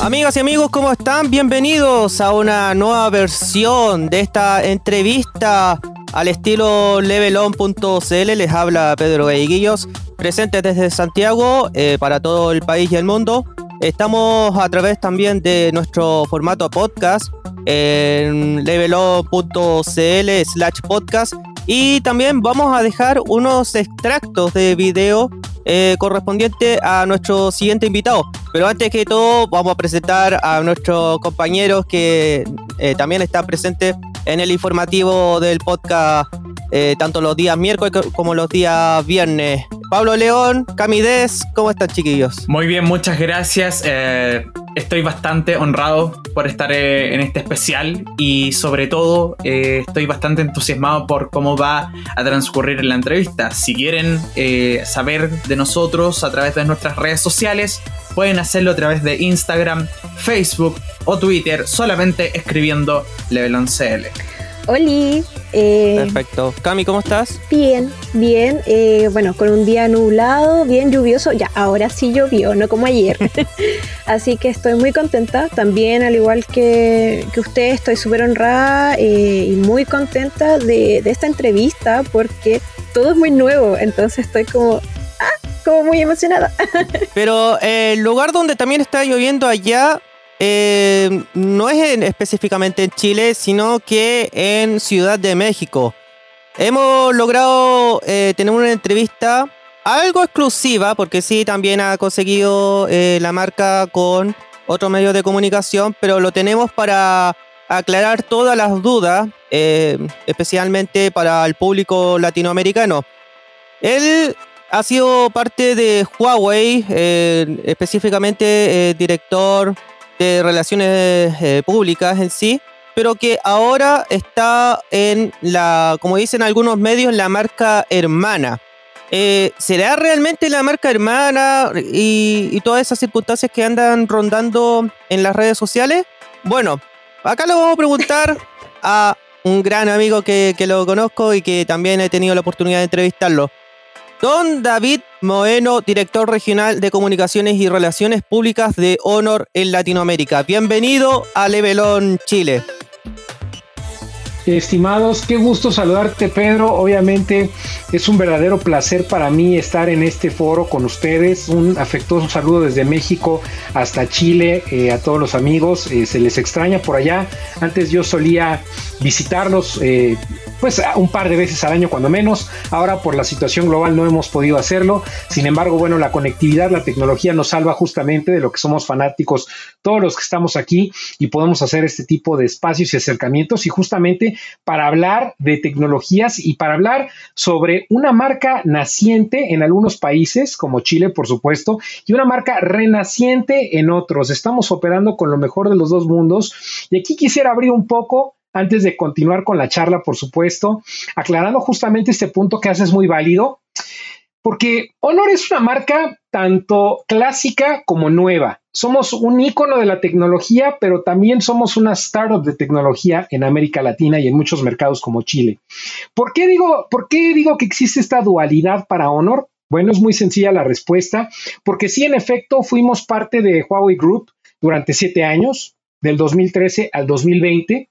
Amigas y amigos, ¿cómo están? Bienvenidos a una nueva versión de esta entrevista al estilo levelon.cl. Les habla Pedro Gaiguillos, presente desde Santiago eh, para todo el país y el mundo. Estamos a través también de nuestro formato podcast en levelon.cl slash podcast y también vamos a dejar unos extractos de video eh, correspondiente a nuestro siguiente invitado. Pero antes que todo, vamos a presentar a nuestros compañeros que eh, también están presentes en el informativo del podcast, eh, tanto los días miércoles como los días viernes. Pablo León, Camides, ¿cómo están chiquillos? Muy bien, muchas gracias. Eh, estoy bastante honrado por estar eh, en este especial y sobre todo eh, estoy bastante entusiasmado por cómo va a transcurrir la entrevista. Si quieren saber de nosotros a través de nuestras redes sociales, pueden hacerlo a través de Instagram, Facebook o Twitter solamente escribiendo LevelonCL. Oli. Eh, Perfecto. Cami, ¿cómo estás? Bien, bien. Eh, bueno, con un día nublado, bien lluvioso. Ya, ahora sí llovió, no como ayer. Así que estoy muy contenta. También, al igual que, que usted, estoy súper honrada eh, y muy contenta de, de esta entrevista porque todo es muy nuevo. Entonces estoy como ah, como muy emocionada. Pero el lugar donde también está lloviendo allá eh, no es específicamente en Chile, sino que en Ciudad de México. Hemos logrado eh, tener una entrevista algo exclusiva, porque sí, también ha conseguido eh, la marca con otro medio de comunicación, pero lo tenemos para aclarar todas las dudas, especialmente para el público latinoamericano. Él ha sido parte de Huawei, específicamente director de relaciones eh, públicas en sí, pero que ahora está en la, como dicen algunos medios, la marca hermana. Eh, ¿Será realmente la marca hermana y, todas esas circunstancias que andan rondando en las redes sociales? Bueno, acá lo vamos a preguntar a un gran amigo que, que lo conozco y que también he tenido la oportunidad de entrevistarlo. Don David Moeno, director regional de comunicaciones y relaciones públicas de Honor en Latinoamérica. Bienvenido a Levelón Chile. Estimados, qué gusto saludarte Pedro. Obviamente es un verdadero placer para mí estar en este foro con ustedes. Un afectuoso saludo desde México hasta Chile eh, a todos los amigos. Eh, se les extraña por allá. Antes yo solía visitarlos eh, pues un par de veces al año cuando menos. Ahora por la situación global no hemos podido hacerlo. Sin embargo, bueno, la conectividad, la tecnología nos salva justamente de lo que somos fanáticos todos los que estamos aquí y podemos hacer este tipo de espacios y acercamientos y justamente para hablar de tecnologías y para hablar sobre una marca naciente en algunos países como Chile, por supuesto, y una marca renaciente en otros. Estamos operando con lo mejor de los dos mundos y aquí quisiera abrir un poco antes de continuar con la charla, por supuesto, aclarando justamente este punto que haces muy válido, porque Honor es una marca tanto clásica como nueva. Somos un icono de la tecnología, pero también somos una startup de tecnología en América Latina y en muchos mercados como Chile. ¿Por qué digo, por qué digo que existe esta dualidad para Honor? Bueno, es muy sencilla la respuesta, porque sí, en efecto, fuimos parte de Huawei Group durante siete años, del 2013 al 2020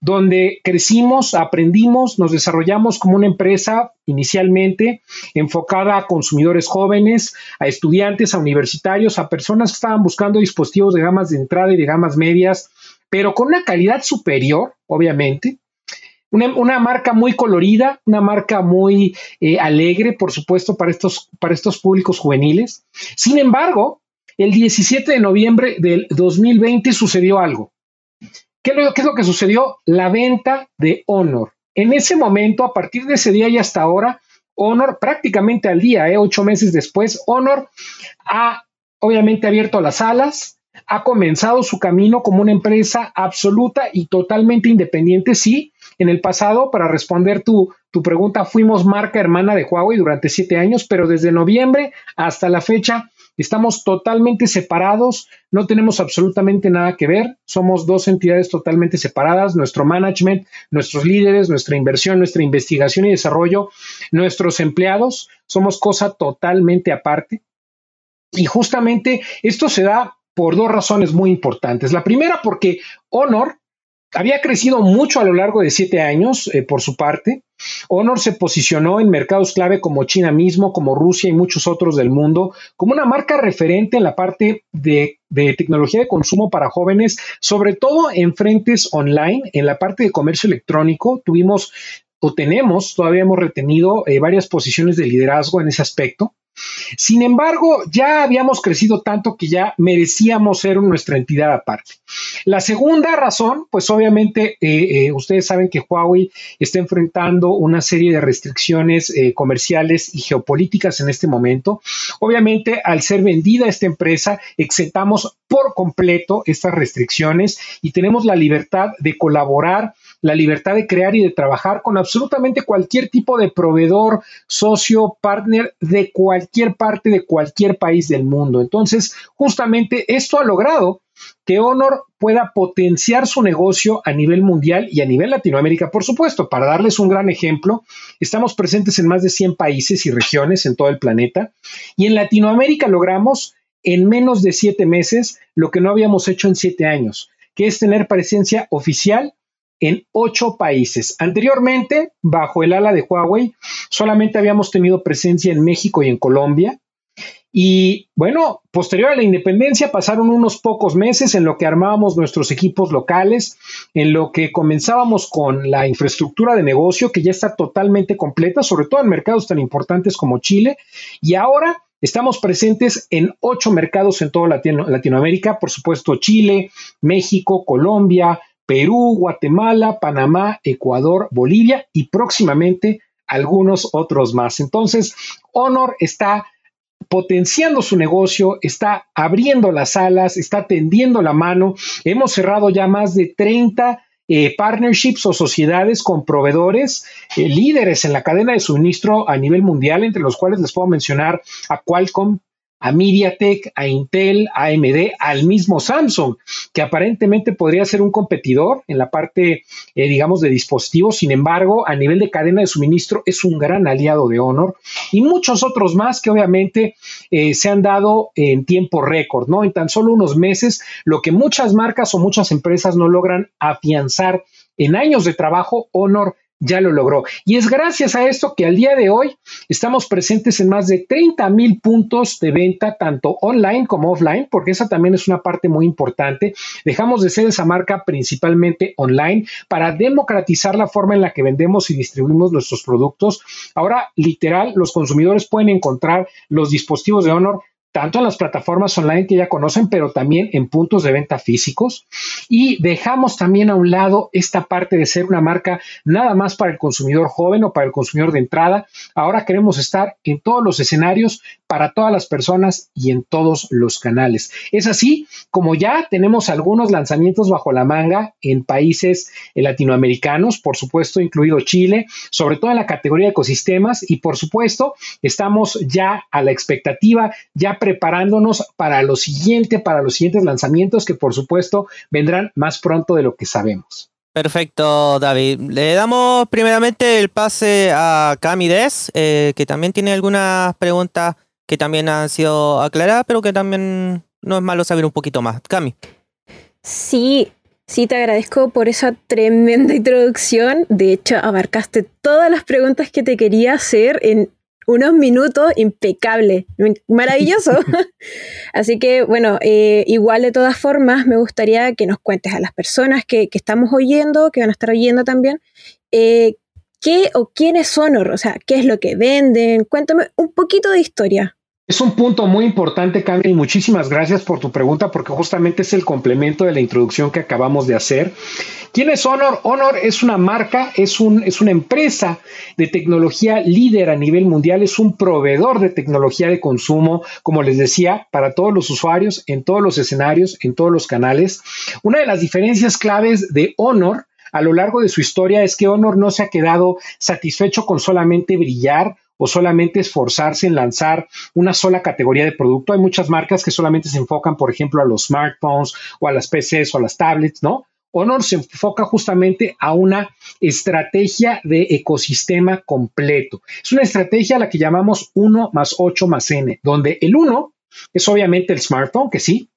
donde crecimos, aprendimos, nos desarrollamos como una empresa inicialmente enfocada a consumidores jóvenes, a estudiantes, a universitarios, a personas que estaban buscando dispositivos de gamas de entrada y de gamas medias, pero con una calidad superior, obviamente. Una, marca muy colorida, una marca muy eh, alegre, por supuesto, para estos, para estos públicos juveniles. Sin embargo, el 17 de noviembre del 2020 sucedió algo. ¿Qué, es lo que sucedió? La venta de Honor. En ese momento, a partir de ese día y hasta ahora, Honor, prácticamente al día, ¿eh? ocho meses después, Honor ha obviamente abierto las alas, ha comenzado su camino como una empresa absoluta y totalmente independiente. Sí, en el pasado, para responder tu, tu pregunta, fuimos marca hermana de Huawei durante siete años, pero desde noviembre hasta la fecha Estamos totalmente separados, no tenemos absolutamente nada que ver, somos dos entidades totalmente separadas, nuestro management, nuestros líderes, nuestra inversión, nuestra investigación y desarrollo, nuestros empleados, somos cosa totalmente aparte. Y justamente esto se da por dos razones muy importantes. La primera porque Honor había crecido mucho a lo largo de siete años eh, por su parte. Honor se posicionó en mercados clave como China mismo, como Rusia y muchos otros del mundo, como una marca referente en la parte de, tecnología de consumo para jóvenes, sobre todo en frentes online, en la parte de comercio electrónico. Tuvimos o tenemos, todavía hemos retenido eh, varias posiciones de liderazgo en ese aspecto. Sin embargo, ya habíamos crecido tanto que ya merecíamos ser nuestra entidad aparte. La segunda razón, pues obviamente eh, eh, ustedes saben que Huawei está enfrentando una serie de restricciones eh, comerciales y geopolíticas en este momento. Obviamente, al ser vendida esta empresa, exentamos por completo estas restricciones y tenemos la libertad de colaborar la libertad de crear y de trabajar con absolutamente cualquier tipo de proveedor, socio, partner de cualquier parte de cualquier país del mundo. Entonces, justamente esto ha logrado que Honor pueda potenciar su negocio a nivel mundial y a nivel Latinoamérica, por supuesto. Para darles un gran ejemplo, estamos presentes en más de 100 países y regiones en todo el planeta y en Latinoamérica logramos en menos de siete meses lo que no habíamos hecho en siete años, que es tener presencia oficial en ocho países. Anteriormente, bajo el ala de Huawei, solamente habíamos tenido presencia en México y en Colombia. Y bueno, posterior a la independencia pasaron unos pocos meses en lo que armábamos nuestros equipos locales, en lo que comenzábamos con la infraestructura de negocio que ya está totalmente completa, sobre todo en mercados tan importantes como Chile. Y ahora Estamos presentes en ocho mercados en toda Latinoamérica, por supuesto Chile, México, Colombia, Perú, Guatemala, Panamá, Ecuador, Bolivia y próximamente algunos otros más. Entonces, Honor está potenciando su negocio, está abriendo las alas, está tendiendo la mano. Hemos cerrado ya más de 30 eh, partnerships o sociedades con proveedores eh, líderes en la cadena de suministro a nivel mundial, entre los cuales les puedo mencionar a Qualcomm, a MediaTek, a Intel, a AMD, al mismo Samsung, que aparentemente podría ser un competidor en la parte, eh, digamos, de dispositivos. Sin embargo, a nivel de cadena de suministro es un gran aliado de Honor y muchos otros más que obviamente eh, se han dado en tiempo récord, ¿no? En tan solo unos meses, lo que muchas marcas o muchas empresas no logran afianzar en años de trabajo, Honor ya lo logró. Y es gracias a esto que al día de hoy estamos presentes en más de 30 mil puntos de venta, tanto online como offline, porque esa también es una parte muy importante. Dejamos de ser esa marca principalmente online para democratizar la forma en la que vendemos y distribuimos nuestros productos. Ahora, literal, los consumidores pueden encontrar los dispositivos de Honor tanto en las plataformas online que ya conocen, pero también en puntos de venta físicos. Y dejamos también a un lado esta parte de ser una marca nada más para el consumidor joven o para el consumidor de entrada. Ahora queremos estar en todos los escenarios para todas las personas y en todos los canales. Es así como ya tenemos algunos lanzamientos bajo la manga en países latinoamericanos, por supuesto, incluido Chile, sobre todo en la categoría de ecosistemas y por supuesto, estamos ya a la expectativa, ya preparándonos para lo siguiente, para los siguientes lanzamientos que por supuesto vendrán más pronto de lo que sabemos. Perfecto, David. Le damos primeramente el pase a Cami Des, eh, que también tiene algunas preguntas que también han sido aclaradas, pero que también no es malo saber un poquito más. Cami. Sí, sí, te agradezco por esa tremenda introducción. De hecho, abarcaste todas las preguntas que te quería hacer en unos minutos impecable, maravilloso. Así que bueno, eh, igual de todas formas me gustaría que nos cuentes a las personas que, estamos oyendo, que van a estar oyendo también, eh, qué o quiénes son, o sea, qué es lo que venden. Cuéntame un poquito de historia. Es un punto muy importante, Cami, y muchísimas gracias por tu pregunta, porque justamente es el complemento de la introducción que acabamos de hacer. ¿Quién es Honor? Honor es una marca, es, es una empresa de tecnología líder a nivel mundial, es un proveedor de tecnología de consumo, como les decía, para todos los usuarios, en todos los escenarios, en todos los canales. Una de las diferencias claves de Honor a lo largo de su historia es que Honor no se ha quedado satisfecho con solamente brillar o solamente esforzarse en lanzar una sola categoría de producto. Hay muchas marcas que solamente se enfocan, por ejemplo, a los smartphones o a las PCs o a las tablets, ¿no? Honor se enfoca justamente a una estrategia de ecosistema completo. Es una estrategia a la que llamamos 1 más 8 más n, donde el 1 es obviamente el smartphone, que sí,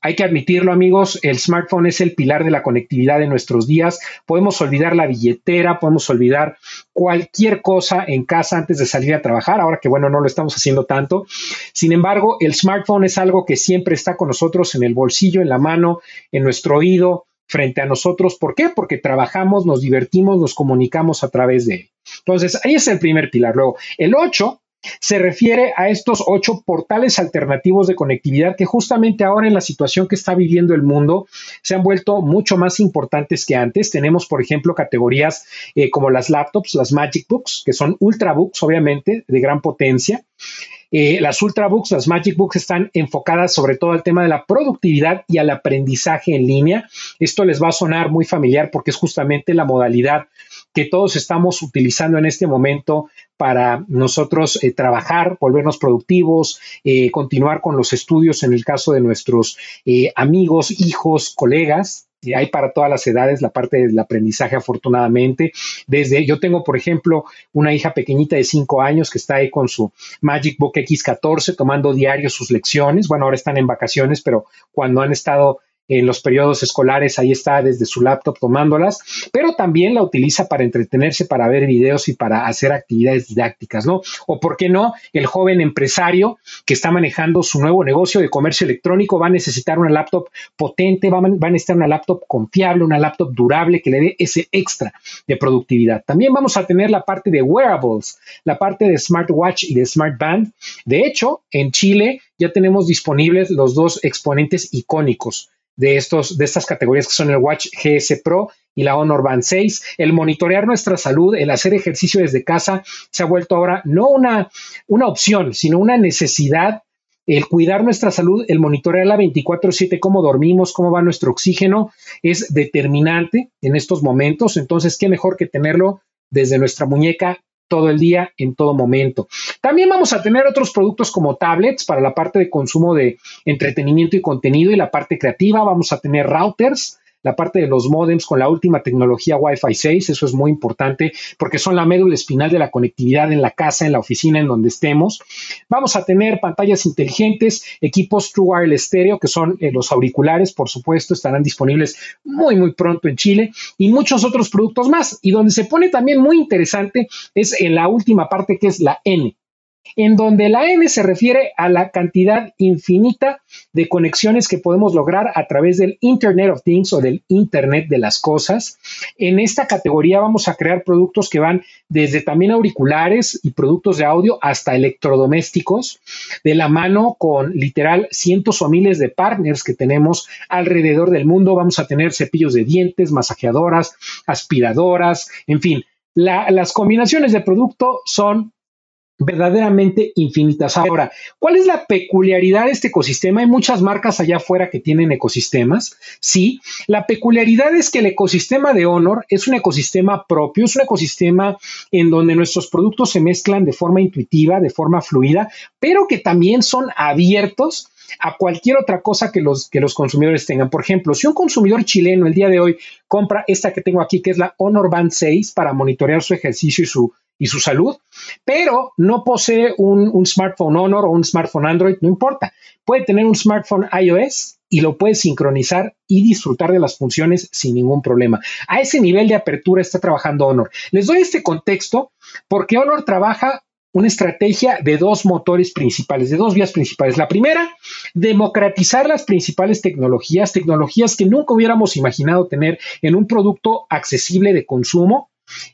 hay que admitirlo, amigos, el smartphone es el pilar de la conectividad de nuestros días. Podemos olvidar la billetera, podemos olvidar cualquier cosa en casa antes de salir a trabajar, ahora que bueno, no lo estamos haciendo tanto. Sin embargo, el smartphone es algo que siempre está con nosotros en el bolsillo, en la mano, en nuestro oído, frente a nosotros. ¿Por qué? Porque trabajamos, nos divertimos, nos comunicamos a través de él. Entonces, ahí es el primer pilar. Luego, el 8 se refiere a estos ocho portales alternativos de conectividad que justamente ahora en la situación que está viviendo el mundo se han vuelto mucho más importantes que antes. Tenemos, por ejemplo, categorías eh, como las laptops, las Magic Books, que son ultrabooks, obviamente, de gran potencia. Eh, las Ultrabooks, las Magic Books están enfocadas sobre todo al tema de la productividad y al aprendizaje en línea. Esto les va a sonar muy familiar porque es justamente la modalidad que todos estamos utilizando en este momento para nosotros eh, trabajar, volvernos productivos, eh, continuar con los estudios en el caso de nuestros eh, amigos, hijos, colegas. hay para todas las edades la parte del aprendizaje, afortunadamente. Desde yo tengo, por ejemplo, una hija pequeñita de 5 años que está ahí con su Magic Book X14 tomando diario sus lecciones. Bueno, ahora están en vacaciones, pero cuando han estado en los periodos escolares, ahí está desde su laptop tomándolas, pero también la utiliza para entretenerse, para ver videos y para hacer actividades didácticas, ¿no? O por qué no, el joven empresario que está manejando su nuevo negocio de comercio electrónico va a necesitar una laptop potente, va a, necesitar una laptop confiable, una laptop durable que le dé ese extra de productividad. También vamos a tener la parte de wearables, la parte de smartwatch y de smartband. De hecho, en Chile ya tenemos disponibles los dos exponentes icónicos de, estos, de estas categorías que son el Watch GS Pro y la Honor Band 6. El monitorear nuestra salud, el hacer ejercicio desde casa, se ha vuelto ahora no una, una opción, sino una necesidad. El cuidar nuestra salud, el monitorear la 24/7, cómo dormimos, cómo va nuestro oxígeno, es determinante en estos momentos. Entonces, qué mejor que tenerlo desde nuestra muñeca todo el día, en todo momento. También vamos a tener otros productos como tablets para la parte de consumo de entretenimiento y contenido y la parte creativa. Vamos a tener routers la parte de los modems con la última tecnología Wi-Fi 6, eso es muy importante porque son la médula espinal de la conectividad en la casa, en la oficina, en donde estemos. Vamos a tener pantallas inteligentes, equipos True Wireless Stereo, que son eh, los auriculares, por supuesto, estarán disponibles muy, muy pronto en Chile y muchos otros productos más. Y donde se pone también muy interesante es en la última parte que es la N en donde la N se refiere a la cantidad infinita de conexiones que podemos lograr a través del Internet of Things o del Internet de las cosas. En esta categoría vamos a crear productos que van desde también auriculares y productos de audio hasta electrodomésticos, de la mano con literal cientos o miles de partners que tenemos alrededor del mundo. Vamos a tener cepillos de dientes, masajeadoras, aspiradoras, en fin. las combinaciones de producto son verdaderamente infinitas. Ahora, ¿cuál es la peculiaridad de este ecosistema? Hay muchas marcas allá afuera que tienen ecosistemas. Sí, la peculiaridad es que el ecosistema de Honor es un ecosistema propio, es un ecosistema en donde nuestros productos se mezclan de forma intuitiva, de forma fluida, pero que también son abiertos a cualquier otra cosa que los, que los consumidores tengan. Por ejemplo, si un consumidor chileno el día de hoy compra esta que tengo aquí, que es la Honor Band 6 para monitorear su ejercicio y su y su salud, pero no posee un, smartphone Honor o un smartphone Android, no importa. Puede tener un smartphone iOS y lo puede sincronizar y disfrutar de las funciones sin ningún problema. A ese nivel de apertura está trabajando Honor. Les doy este contexto porque Honor trabaja una estrategia de dos motores principales, de dos vías principales. La primera, democratizar las principales tecnologías, tecnologías que nunca hubiéramos imaginado tener en un producto accesible de consumo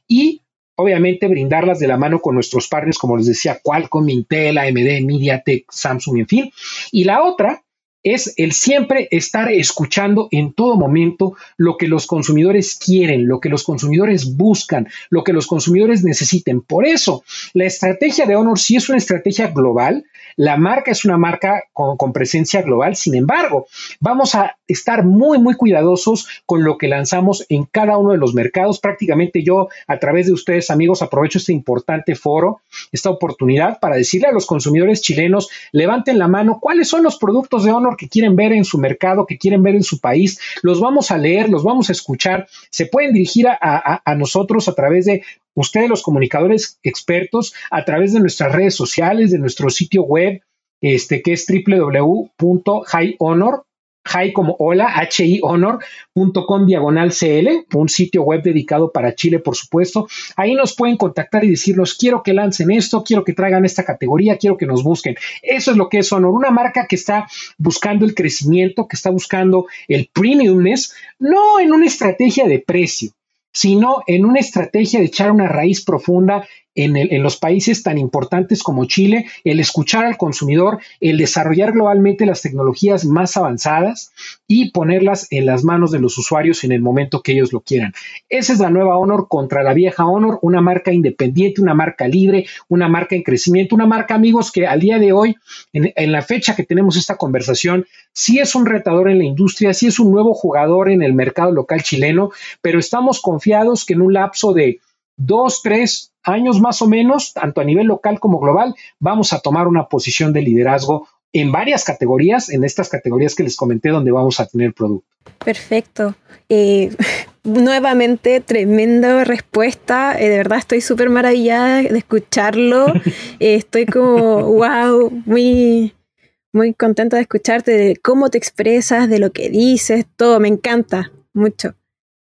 y obviamente brindarlas de la mano con nuestros partners, como les decía, Qualcomm, Intel, AMD, MediaTek, Samsung, en fin. Y la otra es el siempre estar escuchando en todo momento lo que los consumidores quieren, lo que los consumidores buscan, lo que los consumidores necesiten. Por eso, la estrategia de Honor sí es una estrategia global, la marca es una marca con, presencia global, sin embargo, vamos a estar muy, muy cuidadosos con lo que lanzamos en cada uno de los mercados. Prácticamente yo, a través de ustedes, amigos, aprovecho este importante foro, esta oportunidad para decirle a los consumidores chilenos, levanten la mano, cuáles son los productos de Honor que quieren ver en su mercado, que quieren ver en su país. Los vamos a leer, los vamos a escuchar. Se pueden dirigir a, nosotros a través de ustedes los comunicadores expertos a través de nuestras redes sociales, de nuestro sitio web, este, que es www.highhonor hi como hola, honor.com diagonal CL, un sitio web dedicado para Chile, por supuesto. Ahí nos pueden contactar y decirnos, quiero que lancen esto, quiero que traigan esta categoría, quiero que nos busquen. Eso es lo que es Honor, una marca que está buscando el crecimiento, que está buscando el premiumness, no en una estrategia de precio, sino en una estrategia de echar una raíz profunda en, los países tan importantes como Chile, el escuchar al consumidor, el desarrollar globalmente las tecnologías más avanzadas y ponerlas en las manos de los usuarios en el momento que ellos lo quieran. Esa es la nueva Honor contra la vieja Honor, una marca independiente, una marca libre, una marca en crecimiento, una marca, amigos, que al día de hoy, en, en la fecha que tenemos esta conversación, sí es un retador en la industria, sí es un nuevo jugador en el mercado local chileno, pero estamos confiados que en un lapso de dos, tres años más o menos, tanto a nivel local como global, vamos a tomar una posición de liderazgo en varias categorías, en estas categorías que les comenté donde vamos a tener producto. Perfecto. Eh, nuevamente, tremenda respuesta. Eh, de verdad estoy súper maravillada de escucharlo. Eh, estoy como, wow, muy, muy contenta de escucharte, de cómo te expresas, de lo que dices, todo. Me encanta mucho.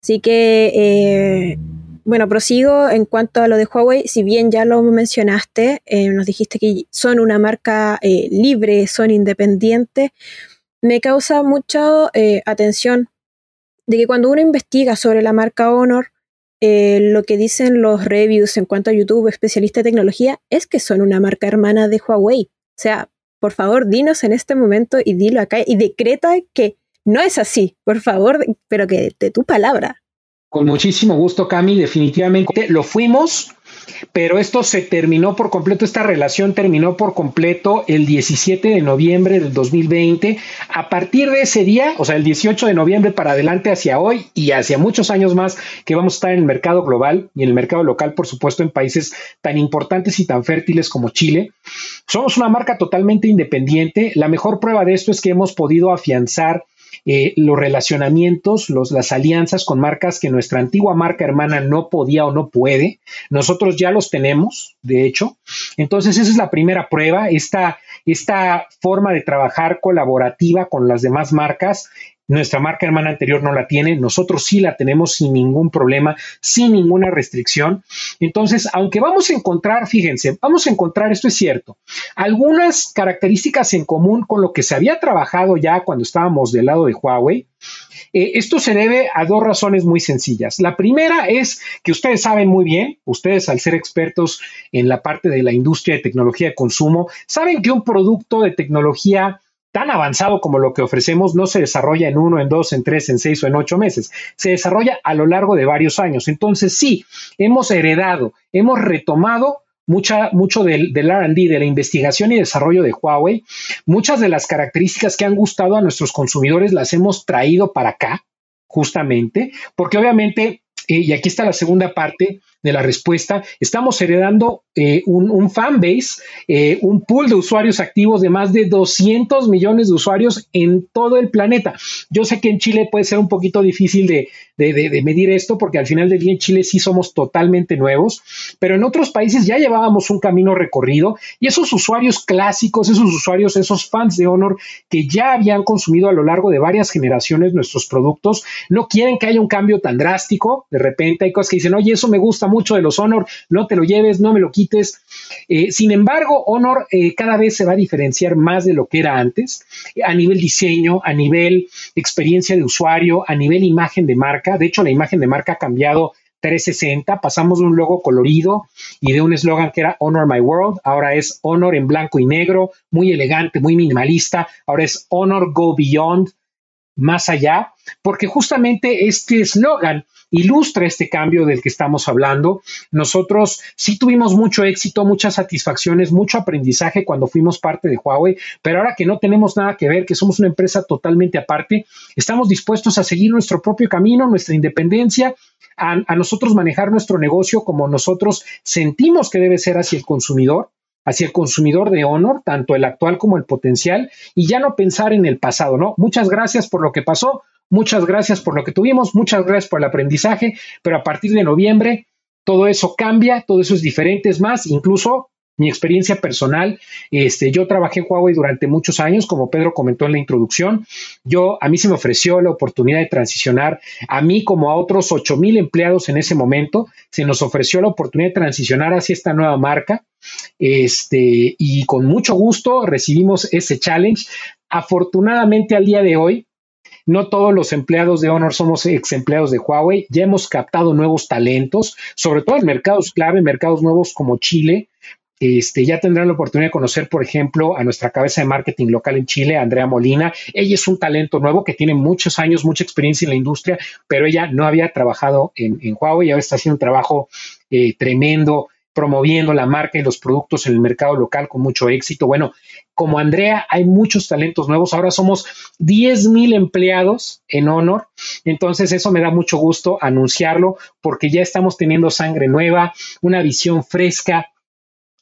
Así que bueno, prosigo en cuanto a lo de Huawei, si bien ya lo mencionaste, eh, nos dijiste que son una marca eh, libre, son independientes, me causa mucha eh, atención de que cuando uno investiga sobre la marca Honor, lo que dicen los reviews en cuanto a YouTube, especialista de tecnología, es que son una marca hermana de Huawei. O sea, por favor, dinos en este momento y dilo acá y decreta que no es así, por favor, pero que de tu palabra. Con muchísimo gusto, Cami, definitivamente lo fuimos, pero esto se terminó por completo, esta relación terminó por completo el 17 de noviembre del 2020. A partir de ese día, o sea, el 18 de noviembre para adelante hacia hoy y hacia muchos años más que vamos a estar en el mercado global y en el mercado local, por supuesto, en países tan importantes y tan fértiles como Chile. Somos una marca totalmente independiente. La mejor prueba de esto es que hemos podido afianzar eh, los relacionamientos, los, las alianzas con marcas que nuestra antigua marca hermana no podía o no puede. Nosotros ya los tenemos, de hecho. Entonces, esa es la primera prueba, esta, esta forma de trabajar colaborativa con las demás marcas nuestra marca hermana anterior no la tiene, nosotros sí la tenemos sin ningún problema, sin ninguna restricción. Entonces, aunque vamos a encontrar, fíjense, vamos a encontrar, esto es cierto, algunas características en común con lo que se había trabajado ya cuando estábamos del lado de Huawei. Eh, esto se debe a dos razones muy sencillas. La primera es que ustedes saben muy bien, ustedes al ser expertos en la parte de la industria de tecnología de consumo, saben que un producto de tecnología tan avanzado como lo que ofrecemos no se desarrolla en uno, en dos, en tres, en seis o en ocho meses. Se desarrolla a lo largo de varios años. Entonces, sí, hemos heredado, hemos retomado mucha, mucho del, del RD, de la investigación y desarrollo de Huawei. Muchas de las características que han gustado a nuestros consumidores las hemos traído para acá, justamente, porque obviamente, eh, y aquí está la segunda parte, de la respuesta, estamos heredando eh, un, un fanbase, eh, un pool de usuarios activos de más de 200 millones de usuarios en todo el planeta. Yo sé que en Chile puede ser un poquito difícil de, de, medir esto porque al final del día en Chile sí somos totalmente nuevos, pero en otros países ya llevábamos un camino recorrido y esos usuarios clásicos, esos usuarios, esos fans de Honor que ya habían consumido a lo largo de varias generaciones nuestros productos, no quieren que haya un cambio tan drástico. De repente hay cosas que dicen, oye, eso me gusta mucho de los Honor, no te lo lleves, no me lo quites. Eh, sin embargo, Honor eh, cada vez se va a diferenciar más de lo que era antes, a nivel diseño, a nivel experiencia de usuario, a nivel imagen de marca. De hecho, la imagen de marca ha cambiado 360, pasamos de un logo colorido y de un eslogan que era Honor My World, ahora es Honor en blanco y negro, muy elegante, muy minimalista, ahora es Honor Go Beyond, más allá, porque justamente este eslogan ilustra este cambio del que estamos hablando. Nosotros sí tuvimos mucho éxito, muchas satisfacciones, mucho aprendizaje cuando fuimos parte de Huawei, pero ahora que no tenemos nada que ver, que somos una empresa totalmente aparte, estamos dispuestos a seguir nuestro propio camino, nuestra independencia, a, nosotros manejar nuestro negocio como nosotros sentimos que debe ser hacia el consumidor hacia el consumidor de Honor, tanto el actual como el potencial, y ya no pensar en el pasado, ¿no? Muchas gracias por lo que pasó, Muchas gracias por lo que tuvimos, muchas gracias por el aprendizaje, pero a partir de noviembre todo eso cambia, todo eso es diferente, es más, incluso mi experiencia personal, este, yo trabajé en Huawei durante muchos años, como Pedro comentó en la introducción. Yo, a mí se me ofreció la oportunidad de transicionar, a mí como a otros 8 mil empleados en ese momento, se nos ofreció la oportunidad de transicionar hacia esta nueva marca. Este, y con mucho gusto recibimos ese challenge. Afortunadamente al día de hoy, no todos los empleados de Honor somos ex empleados de Huawei. Ya hemos captado nuevos talentos, sobre todo en mercados clave, mercados nuevos como Chile. Este, ya tendrán la oportunidad de conocer, por ejemplo, a nuestra cabeza de marketing local en Chile, Andrea Molina. Ella es un talento nuevo que tiene muchos años, mucha experiencia en la industria, pero ella no había trabajado en, Huawei y ahora está haciendo un trabajo eh, tremendo promoviendo la marca y los productos en el mercado local con mucho éxito. Bueno, como Andrea, hay muchos talentos nuevos. Ahora somos 10 mil empleados en Honor. Entonces, eso me da mucho gusto anunciarlo porque ya estamos teniendo sangre nueva, una visión fresca,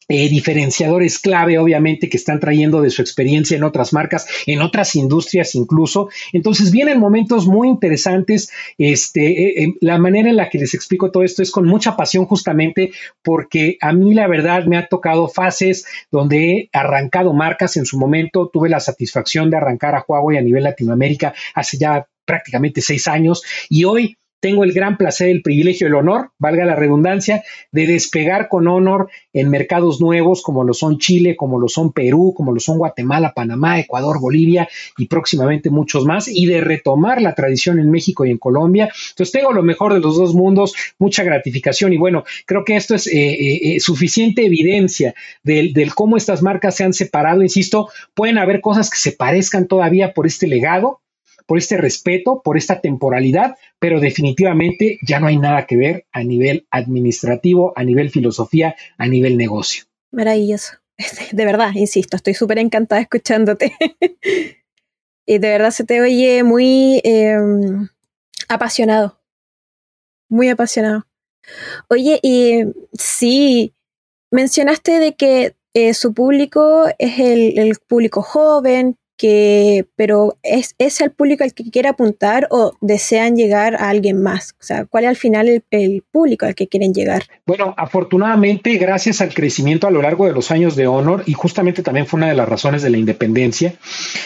eh, diferenciadores clave, obviamente, que están trayendo de su experiencia en otras marcas, en otras industrias incluso. Entonces, vienen momentos muy interesantes. Este, eh, eh, la manera en la que les explico todo esto es con mucha pasión, justamente porque a mí, la verdad, me ha tocado fases donde he arrancado marcas en su momento. Tuve la satisfacción de arrancar a Huawei a nivel Latinoamérica hace ya prácticamente seis años y hoy tengo el gran placer, el privilegio, el honor, valga la redundancia, de despegar con honor en mercados nuevos como lo son Chile, como lo son Perú, como lo son Guatemala, Panamá, Ecuador, Bolivia y próximamente muchos más, y de retomar la tradición en México y en Colombia. Entonces tengo lo mejor de los dos mundos, mucha gratificación y bueno, creo que esto es eh, eh, eh, suficiente evidencia del, del cómo estas marcas se han separado. Insisto, pueden haber cosas que se parezcan todavía por este legado, por este respeto, por esta temporalidad, pero definitivamente ya no hay nada que ver a nivel administrativo, a nivel filosofía, a nivel negocio. Maravilloso. De verdad, insisto, estoy súper encantada escuchándote. y de verdad se te oye muy em, apasionado. Muy apasionado. Oye, y sí, mencionaste de que eh, su público es el, público joven, que, pero ¿es, ¿es el público al que quiere apuntar o desean llegar a alguien más? O sea, ¿cuál es al final el, público al que quieren llegar? Bueno, afortunadamente, gracias al crecimiento a lo largo de los años de Honor, y justamente también fue una de las razones de la independencia,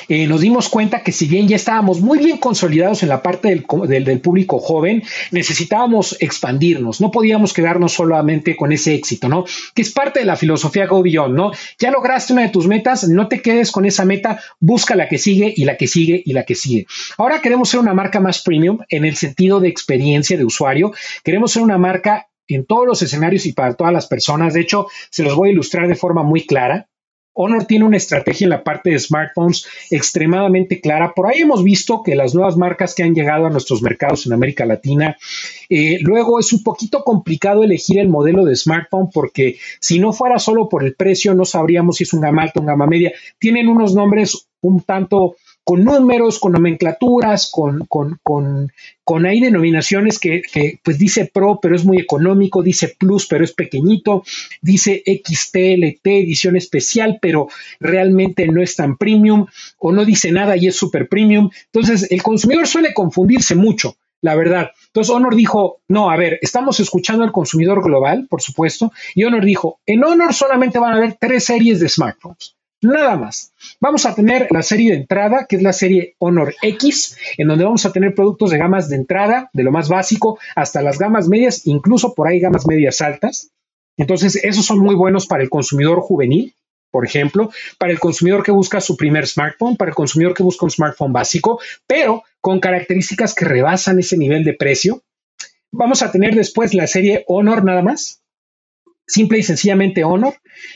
eh, nos dimos cuenta que si bien ya estábamos muy bien consolidados en la parte del, del, público joven, necesitábamos expandirnos, no podíamos quedarnos solamente con ese éxito, ¿no? Que es parte de la filosofía Go Beyond, ¿no? Ya lograste una de tus metas, no te quedes con esa meta, busca busca la que sigue y la que sigue y la que sigue. Ahora queremos ser una marca más premium en el sentido de experiencia de usuario. Queremos ser una marca en todos los escenarios y para todas las personas. De hecho, se los voy a ilustrar de forma muy clara. Honor tiene una estrategia en la parte de smartphones extremadamente clara. Por ahí hemos visto que las nuevas marcas que han llegado a nuestros mercados en América Latina, eh, luego es un poquito complicado elegir el modelo de smartphone porque si no fuera solo por el precio, no sabríamos si es un gama alta o un gama media. Tienen unos nombres un tanto con números, con nomenclaturas, con, con, con, con ahí denominaciones que, que, pues dice Pro, pero es muy económico, dice Plus, pero es pequeñito, dice XTLT, edición especial, pero realmente no es tan premium, o no dice nada y es super premium. Entonces, el consumidor suele confundirse mucho, la verdad. Entonces, Honor dijo, no, a ver, estamos escuchando al consumidor global, por supuesto, y Honor dijo, en Honor solamente van a haber tres series de smartphones Nada más. Vamos a tener la serie de entrada, que es la serie Honor X, en donde vamos a tener productos de gamas de entrada, de lo más básico, hasta las gamas medias, incluso por ahí gamas medias altas. Entonces, esos son muy buenos para el consumidor juvenil, por ejemplo, para el consumidor que busca su primer smartphone, para el consumidor que busca un smartphone básico, pero con características que rebasan ese nivel de precio. Vamos a tener después la serie Honor nada más, simple y sencillamente Honor,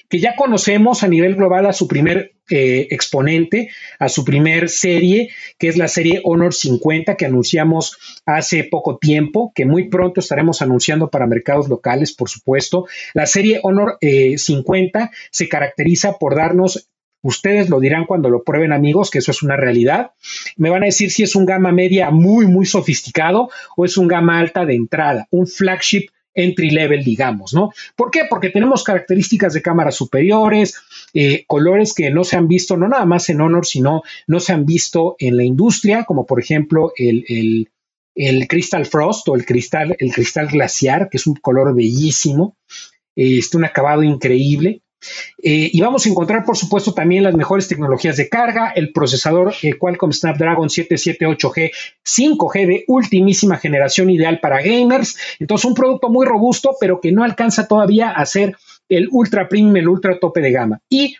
que ya conocemos a nivel global a su primer eh, exponente, a su primer serie, que es la serie Honor 50 que anunciamos hace poco tiempo, que muy pronto estaremos anunciando para mercados locales, por supuesto. La serie Honor 50 eh, se caracteriza por darnos Ustedes lo dirán cuando lo prueben amigos, que eso es una realidad. Me van a decir si es un gama media muy, muy sofisticado o es un gama alta de entrada, un flagship entry level, digamos, ¿no? ¿Por qué? Porque tenemos características de cámaras superiores, eh, colores que no se han visto, no nada más en Honor, sino no se han visto en la industria, como por ejemplo el, el, Crystal Frost o el cristal, el cristal glaciar, que es un color bellísimo, es este, un acabado increíble. Eh, y vamos a encontrar, por supuesto, también las mejores tecnologías de carga, el procesador eh, Qualcomm Snapdragon 778G 5G de ultimísima generación ideal para gamers. Entonces, un producto muy robusto, pero que no alcanza todavía a ser el ultra premium, el ultra tope de gama. Y,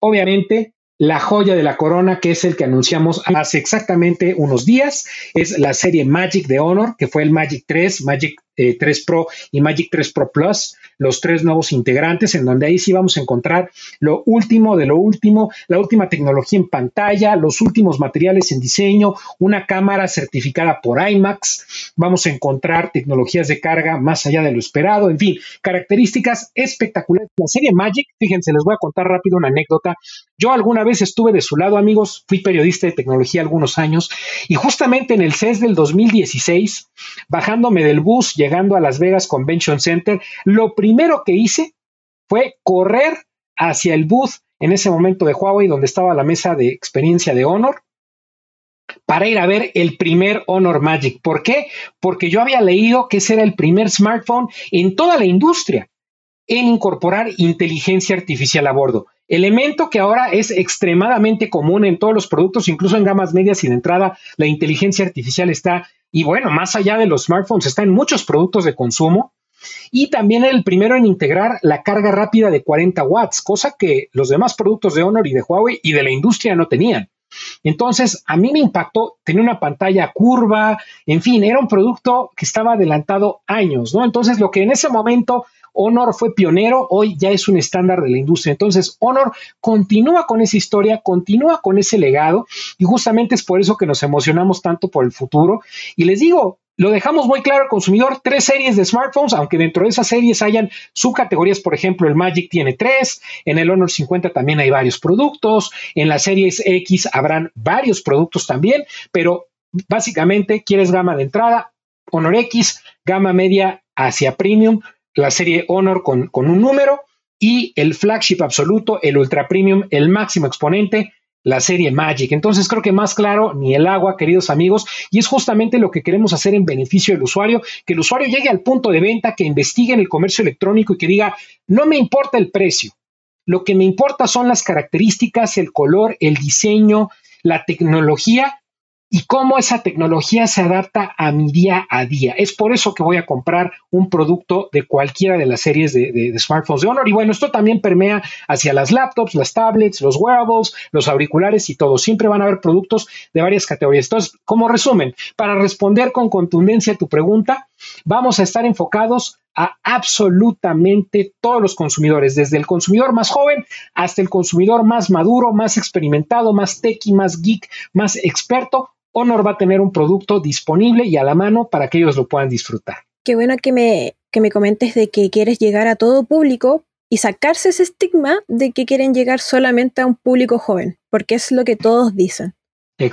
obviamente, la joya de la corona, que es el que anunciamos hace exactamente unos días, es la serie Magic de Honor, que fue el Magic 3, Magic 3 eh, Pro y Magic 3 Pro Plus, los tres nuevos integrantes, en donde ahí sí vamos a encontrar lo último de lo último, la última tecnología en pantalla, los últimos materiales en diseño, una cámara certificada por IMAX, vamos a encontrar tecnologías de carga más allá de lo esperado, en fin, características espectaculares. La serie Magic, fíjense, les voy a contar rápido una anécdota. Yo alguna vez estuve de su lado, amigos, fui periodista de tecnología algunos años y justamente en el CES del 2016, bajándome del bus, llegando a Las Vegas Convention Center, lo primero que hice fue correr hacia el booth en ese momento de Huawei, donde estaba la mesa de experiencia de Honor, para ir a ver el primer Honor Magic. ¿Por qué? Porque yo había leído que ese era el primer smartphone en toda la industria en incorporar inteligencia artificial a bordo. Elemento que ahora es extremadamente común en todos los productos, incluso en gamas medias y de entrada, la inteligencia artificial está y bueno, más allá de los smartphones, está en muchos productos de consumo. Y también el primero en integrar la carga rápida de 40 watts, cosa que los demás productos de Honor y de Huawei y de la industria no tenían. Entonces, a mí me impactó, tenía una pantalla curva, en fin, era un producto que estaba adelantado años, ¿no? Entonces, lo que en ese momento Honor fue pionero, hoy ya es un estándar de la industria. Entonces, Honor continúa con esa historia, continúa con ese legado y justamente es por eso que nos emocionamos tanto por el futuro. Y les digo, lo dejamos muy claro al consumidor, tres series de smartphones, aunque dentro de esas series hayan subcategorías, por ejemplo, el Magic tiene tres, en el Honor 50 también hay varios productos, en la series X habrán varios productos también, pero básicamente quieres gama de entrada, Honor X, gama media hacia premium, la serie Honor con, con un número y el flagship absoluto, el ultra premium, el máximo exponente, la serie Magic. Entonces creo que más claro ni el agua, queridos amigos, y es justamente lo que queremos hacer en beneficio del usuario, que el usuario llegue al punto de venta, que investigue en el comercio electrónico y que diga, no me importa el precio, lo que me importa son las características, el color, el diseño, la tecnología y cómo esa tecnología se adapta a mi día a día. Es por eso que voy a comprar un producto de cualquiera de las series de, smartphones de Honor. Y bueno, esto también permea hacia las laptops, las tablets, los wearables, los auriculares y todo. Siempre van a haber productos de varias categorías. Entonces, como resumen, para responder con contundencia a tu pregunta, vamos a estar enfocados a absolutamente todos los consumidores, desde el consumidor más joven hasta el consumidor más maduro, más experimentado, más techy, más geek, más experto Honor va a tener un producto disponible y a la mano para que ellos lo puedan disfrutar. Qué bueno que me, que me comentes de que quieres llegar a todo público y sacarse ese estigma de que quieren llegar solamente a un público joven, porque es lo que todos dicen.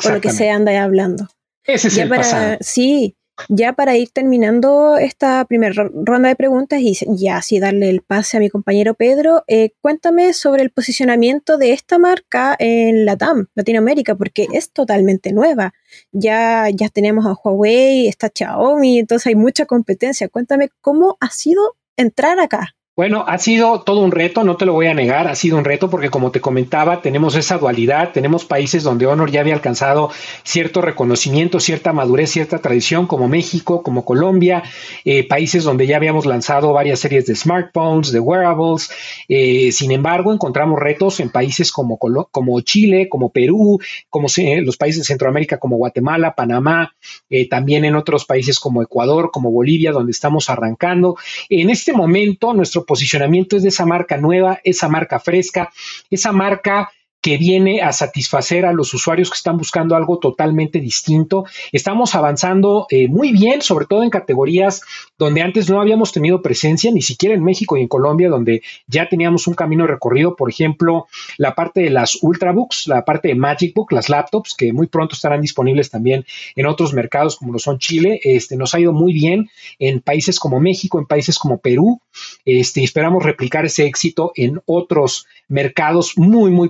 O lo que se anda hablando. Ese es el pasado. Sí, ya para ir terminando esta primera ronda de preguntas y ya así darle el pase a mi compañero Pedro, eh, cuéntame sobre el posicionamiento de esta marca en Latam, Latinoamérica, porque es totalmente nueva. Ya, ya tenemos a Huawei, está Xiaomi, entonces hay mucha competencia. Cuéntame cómo ha sido entrar acá. Bueno, ha sido todo un reto, no te lo voy a negar, ha sido un reto porque como te comentaba, tenemos esa dualidad, tenemos países donde Honor ya había alcanzado cierto reconocimiento, cierta madurez, cierta tradición, como México, como Colombia, eh, países donde ya habíamos lanzado varias series de smartphones, de wearables. Eh, sin embargo, encontramos retos en países como, como Chile, como Perú, como los países de Centroamérica como Guatemala, Panamá, eh, también en otros países como Ecuador, como Bolivia, donde estamos arrancando. En este momento, nuestro posicionamiento es de esa marca nueva, esa marca fresca, esa marca que viene a satisfacer a los usuarios que están buscando algo totalmente distinto. Estamos avanzando eh, muy bien, sobre todo en categorías donde antes no habíamos tenido presencia, ni siquiera en México y en Colombia, donde ya teníamos un camino recorrido. Por ejemplo, la parte de las Ultrabooks, la parte de Magic Book, las laptops, que muy pronto estarán disponibles también en otros mercados como lo son Chile. Este, nos ha ido muy bien en países como México, en países como Perú. Este, esperamos replicar ese éxito en otros mercados muy, muy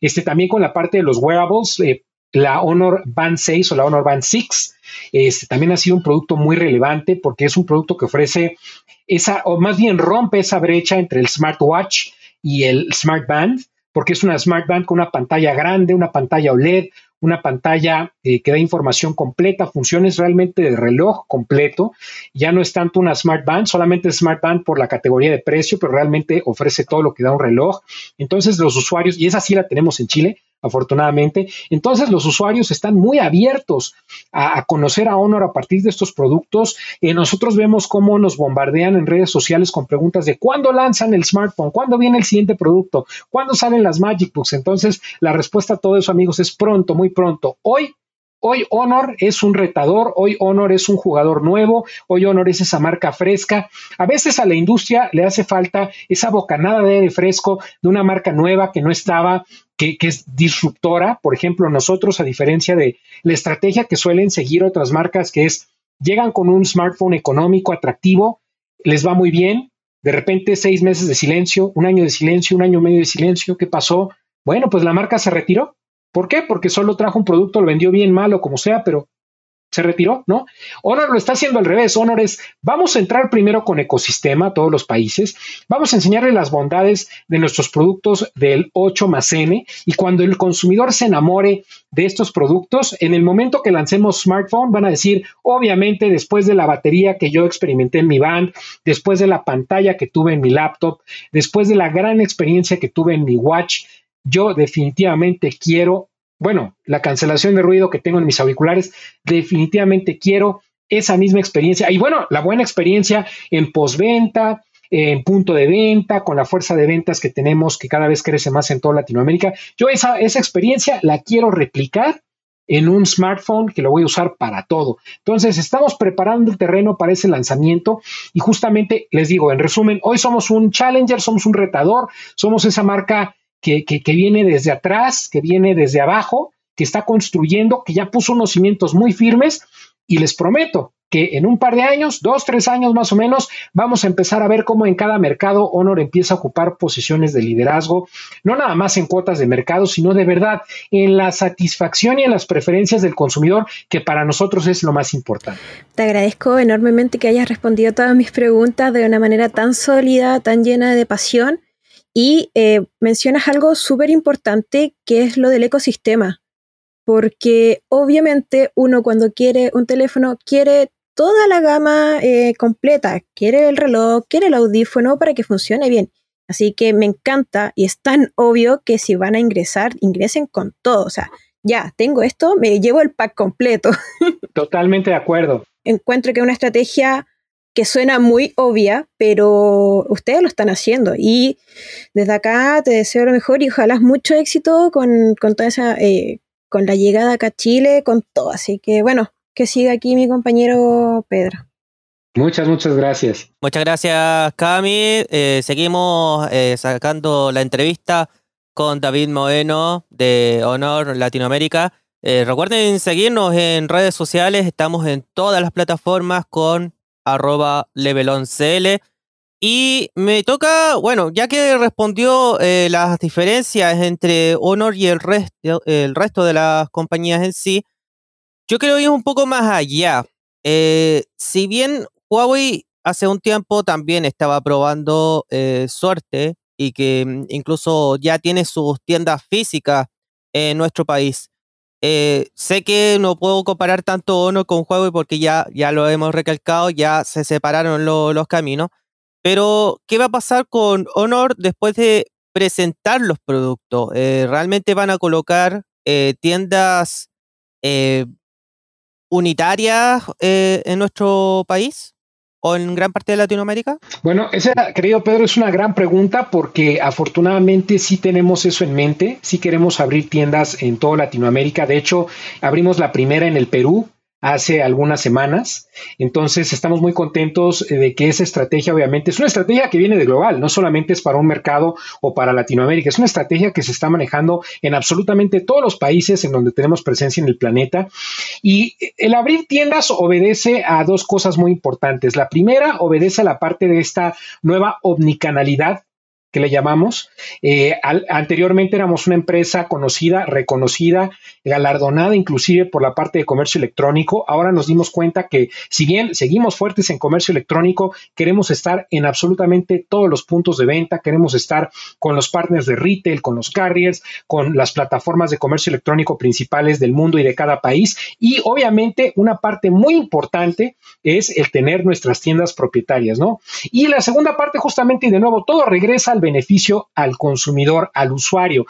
Este, también con la parte de los wearables, eh, la Honor Band 6 o la Honor Band 6. Este, también ha sido un producto muy relevante porque es un producto que ofrece esa, o más bien rompe esa brecha entre el smartwatch y el smart band, porque es una smart band con una pantalla grande, una pantalla OLED, una pantalla eh, que da información completa, funciones realmente de reloj completo. Ya no es tanto una Smart Band, solamente Smart Band por la categoría de precio, pero realmente ofrece todo lo que da un reloj. Entonces los usuarios, y esa sí la tenemos en Chile, afortunadamente. Entonces los usuarios están muy abiertos a, conocer a Honor a partir de estos productos. Eh, nosotros vemos cómo nos bombardean en redes sociales con preguntas de cuándo lanzan el smartphone, cuándo viene el siguiente producto, cuándo salen las Magic Books. Entonces la respuesta a todo eso, amigos, es pronto, muy pronto. Hoy Hoy Honor es un retador, hoy Honor es un jugador nuevo, hoy Honor es esa marca fresca. A veces a la industria le hace falta esa bocanada de aire fresco de una marca nueva que no estaba, que, es disruptora. Por ejemplo, nosotros, a diferencia de la estrategia que suelen seguir otras marcas, que es llegan con un smartphone económico, atractivo, les va muy bien, de repente seis meses de silencio, un año de silencio, un año medio de silencio, ¿qué pasó? Bueno, pues la marca se retiró ¿Por qué? Porque solo trajo un producto, lo vendió bien, mal o como sea, pero se retiró, ¿no? Honor lo está haciendo al revés. Honor es, vamos a entrar primero con ecosistema, todos los países, vamos a enseñarle las bondades de nuestros productos del 8 más N y cuando el consumidor se enamore de estos productos, en el momento que lancemos smartphone, van a decir, obviamente, después de la batería que yo experimenté en mi band, después de la pantalla que tuve en mi laptop, después de la gran experiencia que tuve en mi watch, yo definitivamente quiero, bueno, la cancelación de ruido que tengo en mis auriculares, definitivamente quiero esa misma experiencia. Y bueno, la buena experiencia en postventa, en punto de venta, con la fuerza de ventas que tenemos, que cada vez crece más en toda Latinoamérica. Yo esa, esa experiencia la quiero replicar en un smartphone que lo voy a usar para todo. Entonces, estamos preparando el terreno para ese lanzamiento y justamente les digo, en resumen, hoy somos un challenger, somos un retador, somos esa marca que, viene desde atrás, que viene desde abajo, que está construyendo, que ya puso unos cimientos muy firmes y les prometo que en un par de años, dos, tres años más o menos, vamos a empezar a ver cómo en cada mercado Honor empieza a ocupar posiciones de liderazgo, no nada más en cuotas de mercado, sino de verdad en la satisfacción y en las preferencias del consumidor, que para nosotros es lo más importante. Te agradezco enormemente que hayas respondido todas mis preguntas de una manera tan sólida, tan llena de pasión y eh, mencionas algo súper importante que es lo del ecosistema, porque obviamente uno cuando quiere un teléfono quiere toda la gama eh, completa, quiere el reloj, quiere el audífono para que funcione bien. Así que me encanta y es tan obvio que si van a ingresar, ingresen con todo. O sea, ya, tengo esto, me llevo el pack completo. Totalmente de acuerdo. Encuentro que una estrategia que suena muy obvia, pero ustedes lo están haciendo. Y desde acá te deseo lo mejor y ojalá mucho éxito con, toda esa, eh, con la llegada acá a Chile, con todo. Así que bueno, que siga aquí mi compañero Pedro. Muchas, muchas gracias. Muchas gracias, Cami. Eh, seguimos eh, sacando la entrevista con David Moeno de Honor Latinoamérica. recuerden seguirnos en redes sociales, estamos en todas las plataformas con arroba leveloncl. Y me toca, bueno, ya que respondió eh, las diferencias entre Honor y el resto, el resto de las compañías en sí, yo creo ir un poco más allá. Eh, si bien Huawei hace un tiempo también estaba probando eh, suerte y que mm, incluso ya tiene sus tiendas físicas en nuestro país, eh, sé que no puedo comparar tanto Honor con Huawei porque ya, ya lo hemos recalcado, ya se separaron los caminos. Pero, ¿qué va a pasar con Honor después de presentar los productos? Eh, ¿Realmente van a colocar eh, tiendas unitarias en nuestro país? O en gran parte de Latinoamérica? Bueno, esa, querido Pedro, es una gran pregunta porque afortunadamente sí tenemos eso en mente, sí queremos abrir tiendas en toda Latinoamérica. De hecho, abrimos la primera en el Perú hace algunas semanas. Entonces, estamos muy contentos eh, de que esa estrategia, obviamente, es una estrategia que viene de global, no solamente es para un mercado o para Latinoamérica, es una estrategia que se está manejando en absolutamente todos los países en donde tenemos presencia en el planeta. Y el abrir tiendas obedece a dos cosas muy importantes. La primera obedece a la parte de esta nueva omnicanalidad que le llamamos. Eh, anteriormente éramos una empresa conocida, reconocida, galardonada inclusive por la parte de comercio electrónico. Ahora nos dimos cuenta que si bien seguimos fuertes en comercio electrónico, queremos estar en absolutamente todos los puntos de venta, queremos estar con los partners de retail, con los carriers, con las plataformas de comercio electrónico principales del mundo y de cada país. Y obviamente una parte muy importante es el tener nuestras tiendas propietarias, ¿no? Y la segunda parte justamente, y de nuevo, todo regresa al beneficio al consumidor, al usuario.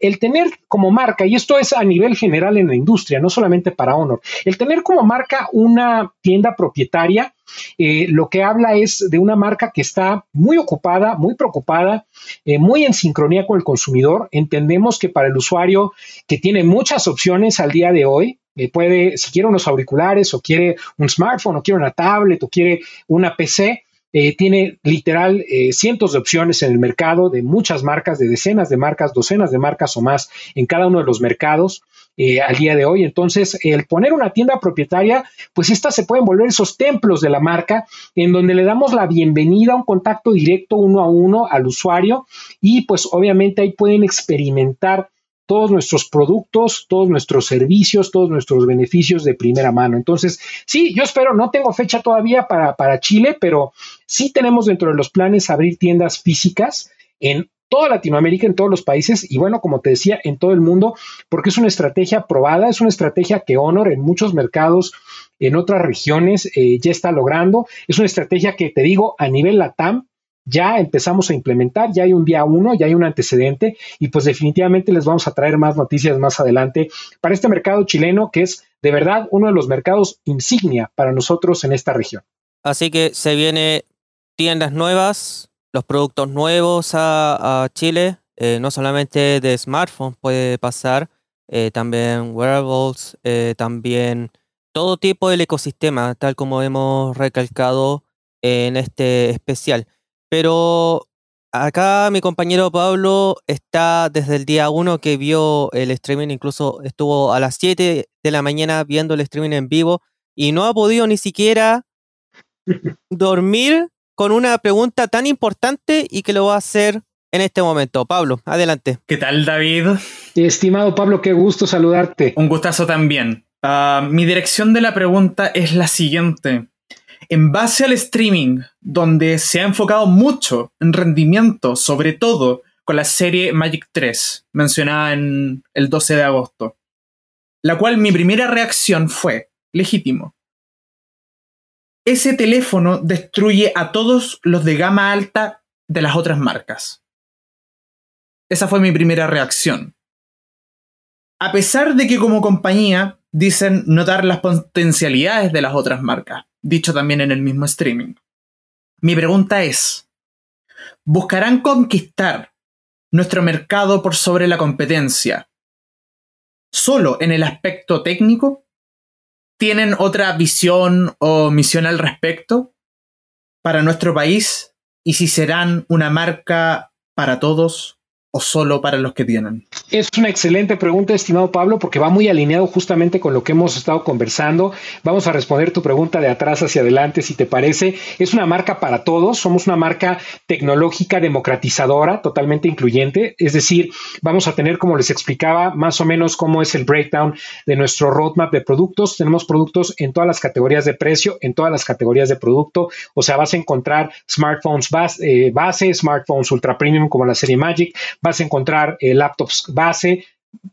El tener como marca, y esto es a nivel general en la industria, no solamente para Honor, el tener como marca una tienda propietaria, eh, lo que habla es de una marca que está muy ocupada, muy preocupada, eh, muy en sincronía con el consumidor. Entendemos que para el usuario que tiene muchas opciones al día de hoy, eh, puede, si quiere unos auriculares o quiere un smartphone o quiere una tablet o quiere una PC, eh, tiene literal eh, cientos de opciones en el mercado de muchas marcas, de decenas de marcas, docenas de marcas o más en cada uno de los mercados. Eh, al día de hoy. Entonces, el poner una tienda propietaria, pues estas se pueden volver esos templos de la marca en donde le damos la bienvenida, un contacto directo uno a uno al usuario y pues obviamente ahí pueden experimentar todos nuestros productos, todos nuestros servicios, todos nuestros beneficios de primera mano. Entonces, sí, yo espero, no tengo fecha todavía para, para Chile, pero sí tenemos dentro de los planes abrir tiendas físicas en toda Latinoamérica, en todos los países y bueno, como te decía, en todo el mundo, porque es una estrategia probada, es una estrategia que Honor en muchos mercados, en otras regiones, eh, ya está logrando. Es una estrategia que te digo, a nivel LATAM, ya empezamos a implementar, ya hay un día uno, ya hay un antecedente y pues definitivamente les vamos a traer más noticias más adelante para este mercado chileno que es de verdad uno de los mercados insignia para nosotros en esta región. Así que se viene tiendas nuevas, los productos nuevos a, Chile, eh, no solamente de smartphones puede pasar, eh, también wearables, eh, también todo tipo del ecosistema, tal como hemos recalcado en este especial. Pero acá mi compañero Pablo está desde el día 1 que vio el streaming, incluso estuvo a las 7 de la mañana viendo el streaming en vivo y no ha podido ni siquiera dormir con una pregunta tan importante y que lo va a hacer en este momento. Pablo, adelante. ¿Qué tal, David? Estimado Pablo, qué gusto saludarte. Un gustazo también. Ah, mi dirección de la pregunta es la siguiente en base al streaming, donde se ha enfocado mucho en rendimiento, sobre todo con la serie Magic 3, mencionada en el 12 de agosto, la cual mi primera reacción fue, legítimo, ese teléfono destruye a todos los de gama alta de las otras marcas. Esa fue mi primera reacción. A pesar de que como compañía dicen notar las potencialidades de las otras marcas dicho también en el mismo streaming. Mi pregunta es, ¿buscarán conquistar nuestro mercado por sobre la competencia solo en el aspecto técnico? ¿Tienen otra visión o misión al respecto para nuestro país? ¿Y si serán una marca para todos o solo para los que tienen? Es una excelente pregunta, estimado Pablo, porque va muy alineado justamente con lo que hemos estado conversando. Vamos a responder tu pregunta de atrás hacia adelante, si te parece. Es una marca para todos, somos una marca tecnológica democratizadora, totalmente incluyente. Es decir, vamos a tener, como les explicaba, más o menos cómo es el breakdown de nuestro roadmap de productos. Tenemos productos en todas las categorías de precio, en todas las categorías de producto. O sea, vas a encontrar smartphones base, eh, base smartphones ultra premium como la serie Magic, vas a encontrar eh, laptops base,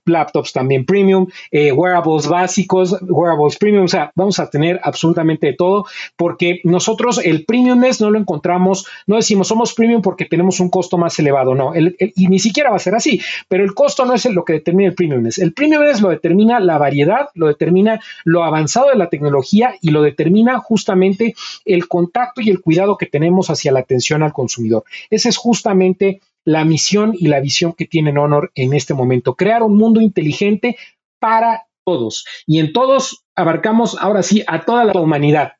laptops también premium, eh, wearables básicos, wearables premium, o sea, vamos a tener absolutamente de todo, porque nosotros el premiumness no lo encontramos, no decimos somos premium porque tenemos un costo más elevado, no, y ni siquiera va a ser así, pero el costo no es lo que determina el premiumness, el premiumness lo determina la variedad, lo determina lo avanzado de la tecnología y lo determina justamente el contacto y el cuidado que tenemos hacia la atención al consumidor. Ese es justamente la misión y la visión que tienen Honor en este momento, crear un mundo inteligente para todos. Y en todos abarcamos ahora sí a toda la humanidad.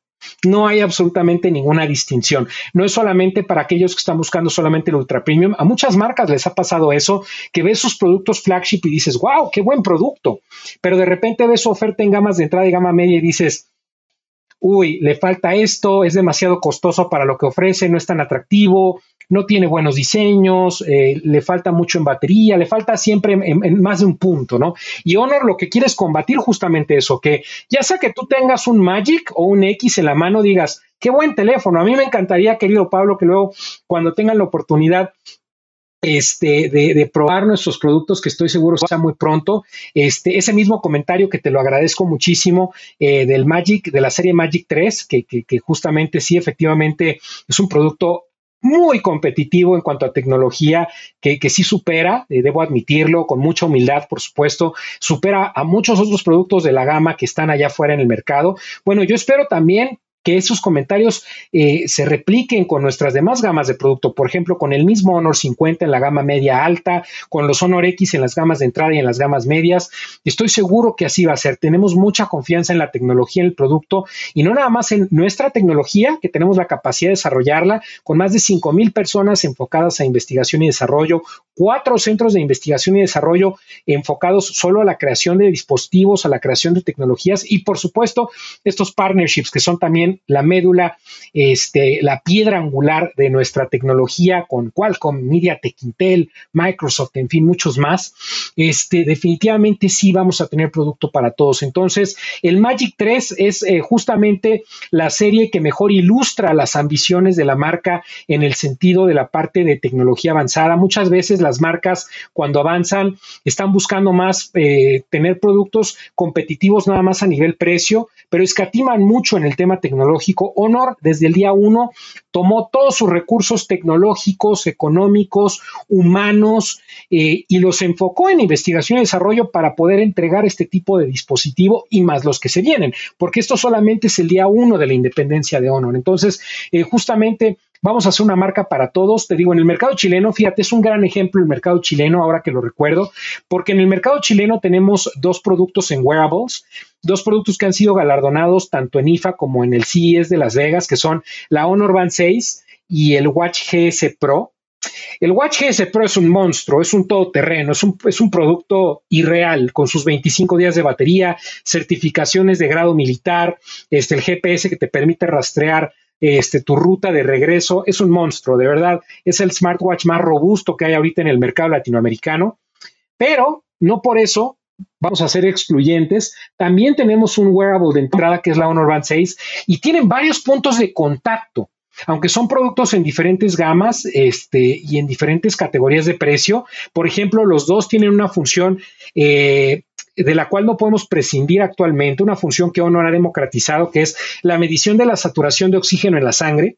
No hay absolutamente ninguna distinción. No es solamente para aquellos que están buscando solamente el ultra premium. A muchas marcas les ha pasado eso, que ves sus productos flagship y dices, wow, qué buen producto. Pero de repente ves su oferta en gamas de entrada y gama media y dices, uy, le falta esto, es demasiado costoso para lo que ofrece, no es tan atractivo, no tiene buenos diseños, eh, le falta mucho en batería, le falta siempre en, más de un punto, ¿no? Y Honor lo que quiere es combatir justamente eso, que ya sea que tú tengas un Magic o un X en la mano, digas, qué buen teléfono, a mí me encantaría, querido Pablo, que luego cuando tengan la oportunidad este, de, probar nuestros productos, que estoy seguro sea muy pronto. Este, ese mismo comentario que te lo agradezco muchísimo eh, del Magic, de la serie Magic 3, que, que, justamente sí, efectivamente es un producto muy competitivo en cuanto a tecnología, que, que sí supera, eh, debo admitirlo, con mucha humildad, por supuesto, supera a muchos otros productos de la gama que están allá afuera en el mercado. Bueno, yo espero también que esos comentarios eh, se repliquen con nuestras demás gamas de producto, por ejemplo, con el mismo Honor 50 en la gama media alta, con los Honor X en las gamas de entrada y en las gamas medias. Estoy seguro que así va a ser. Tenemos mucha confianza en la tecnología, en el producto y no nada más en nuestra tecnología, que tenemos la capacidad de desarrollarla con más de 5 mil personas enfocadas a investigación y desarrollo, cuatro centros de investigación y desarrollo enfocados solo a la creación de dispositivos, a la creación de tecnologías y, por supuesto, estos partnerships que son también la médula, este, la piedra angular de nuestra tecnología con Qualcomm, MediaTek, Intel, Microsoft, en fin, muchos más, este, definitivamente sí vamos a tener producto para todos. Entonces, el Magic 3 es eh, justamente la serie que mejor ilustra las ambiciones de la marca en el sentido de la parte de tecnología avanzada. Muchas veces las marcas cuando avanzan están buscando más eh, tener productos competitivos nada más a nivel precio, pero escatiman mucho en el tema tecnológico tecnológico. Honor desde el día uno tomó todos sus recursos tecnológicos, económicos, humanos eh, y los enfocó en investigación y desarrollo para poder entregar este tipo de dispositivo y más los que se vienen, porque esto solamente es el día uno de la independencia de Honor. Entonces, eh, justamente vamos a hacer una marca para todos. Te digo, en el mercado chileno, fíjate, es un gran ejemplo el mercado chileno, ahora que lo recuerdo, porque en el mercado chileno tenemos dos productos en wearables, dos productos que han sido galardonados tanto en IFA como en el CES de Las Vegas, que son la Honor Band 6 y el Watch GS Pro. El Watch GS Pro es un monstruo, es un todoterreno, es un, es un producto irreal, con sus 25 días de batería, certificaciones de grado militar, este, el GPS que te permite rastrear este, tu ruta de regreso. Es un monstruo, de verdad. Es el smartwatch más robusto que hay ahorita en el mercado latinoamericano. Pero no por eso vamos a ser excluyentes. También tenemos un wearable de entrada que es la Honor Band 6 y tienen varios puntos de contacto. Aunque son productos en diferentes gamas este, y en diferentes categorías de precio, por ejemplo, los dos tienen una función eh, de la cual no podemos prescindir actualmente, una función que Honor ha democratizado, que es la medición de la saturación de oxígeno en la sangre.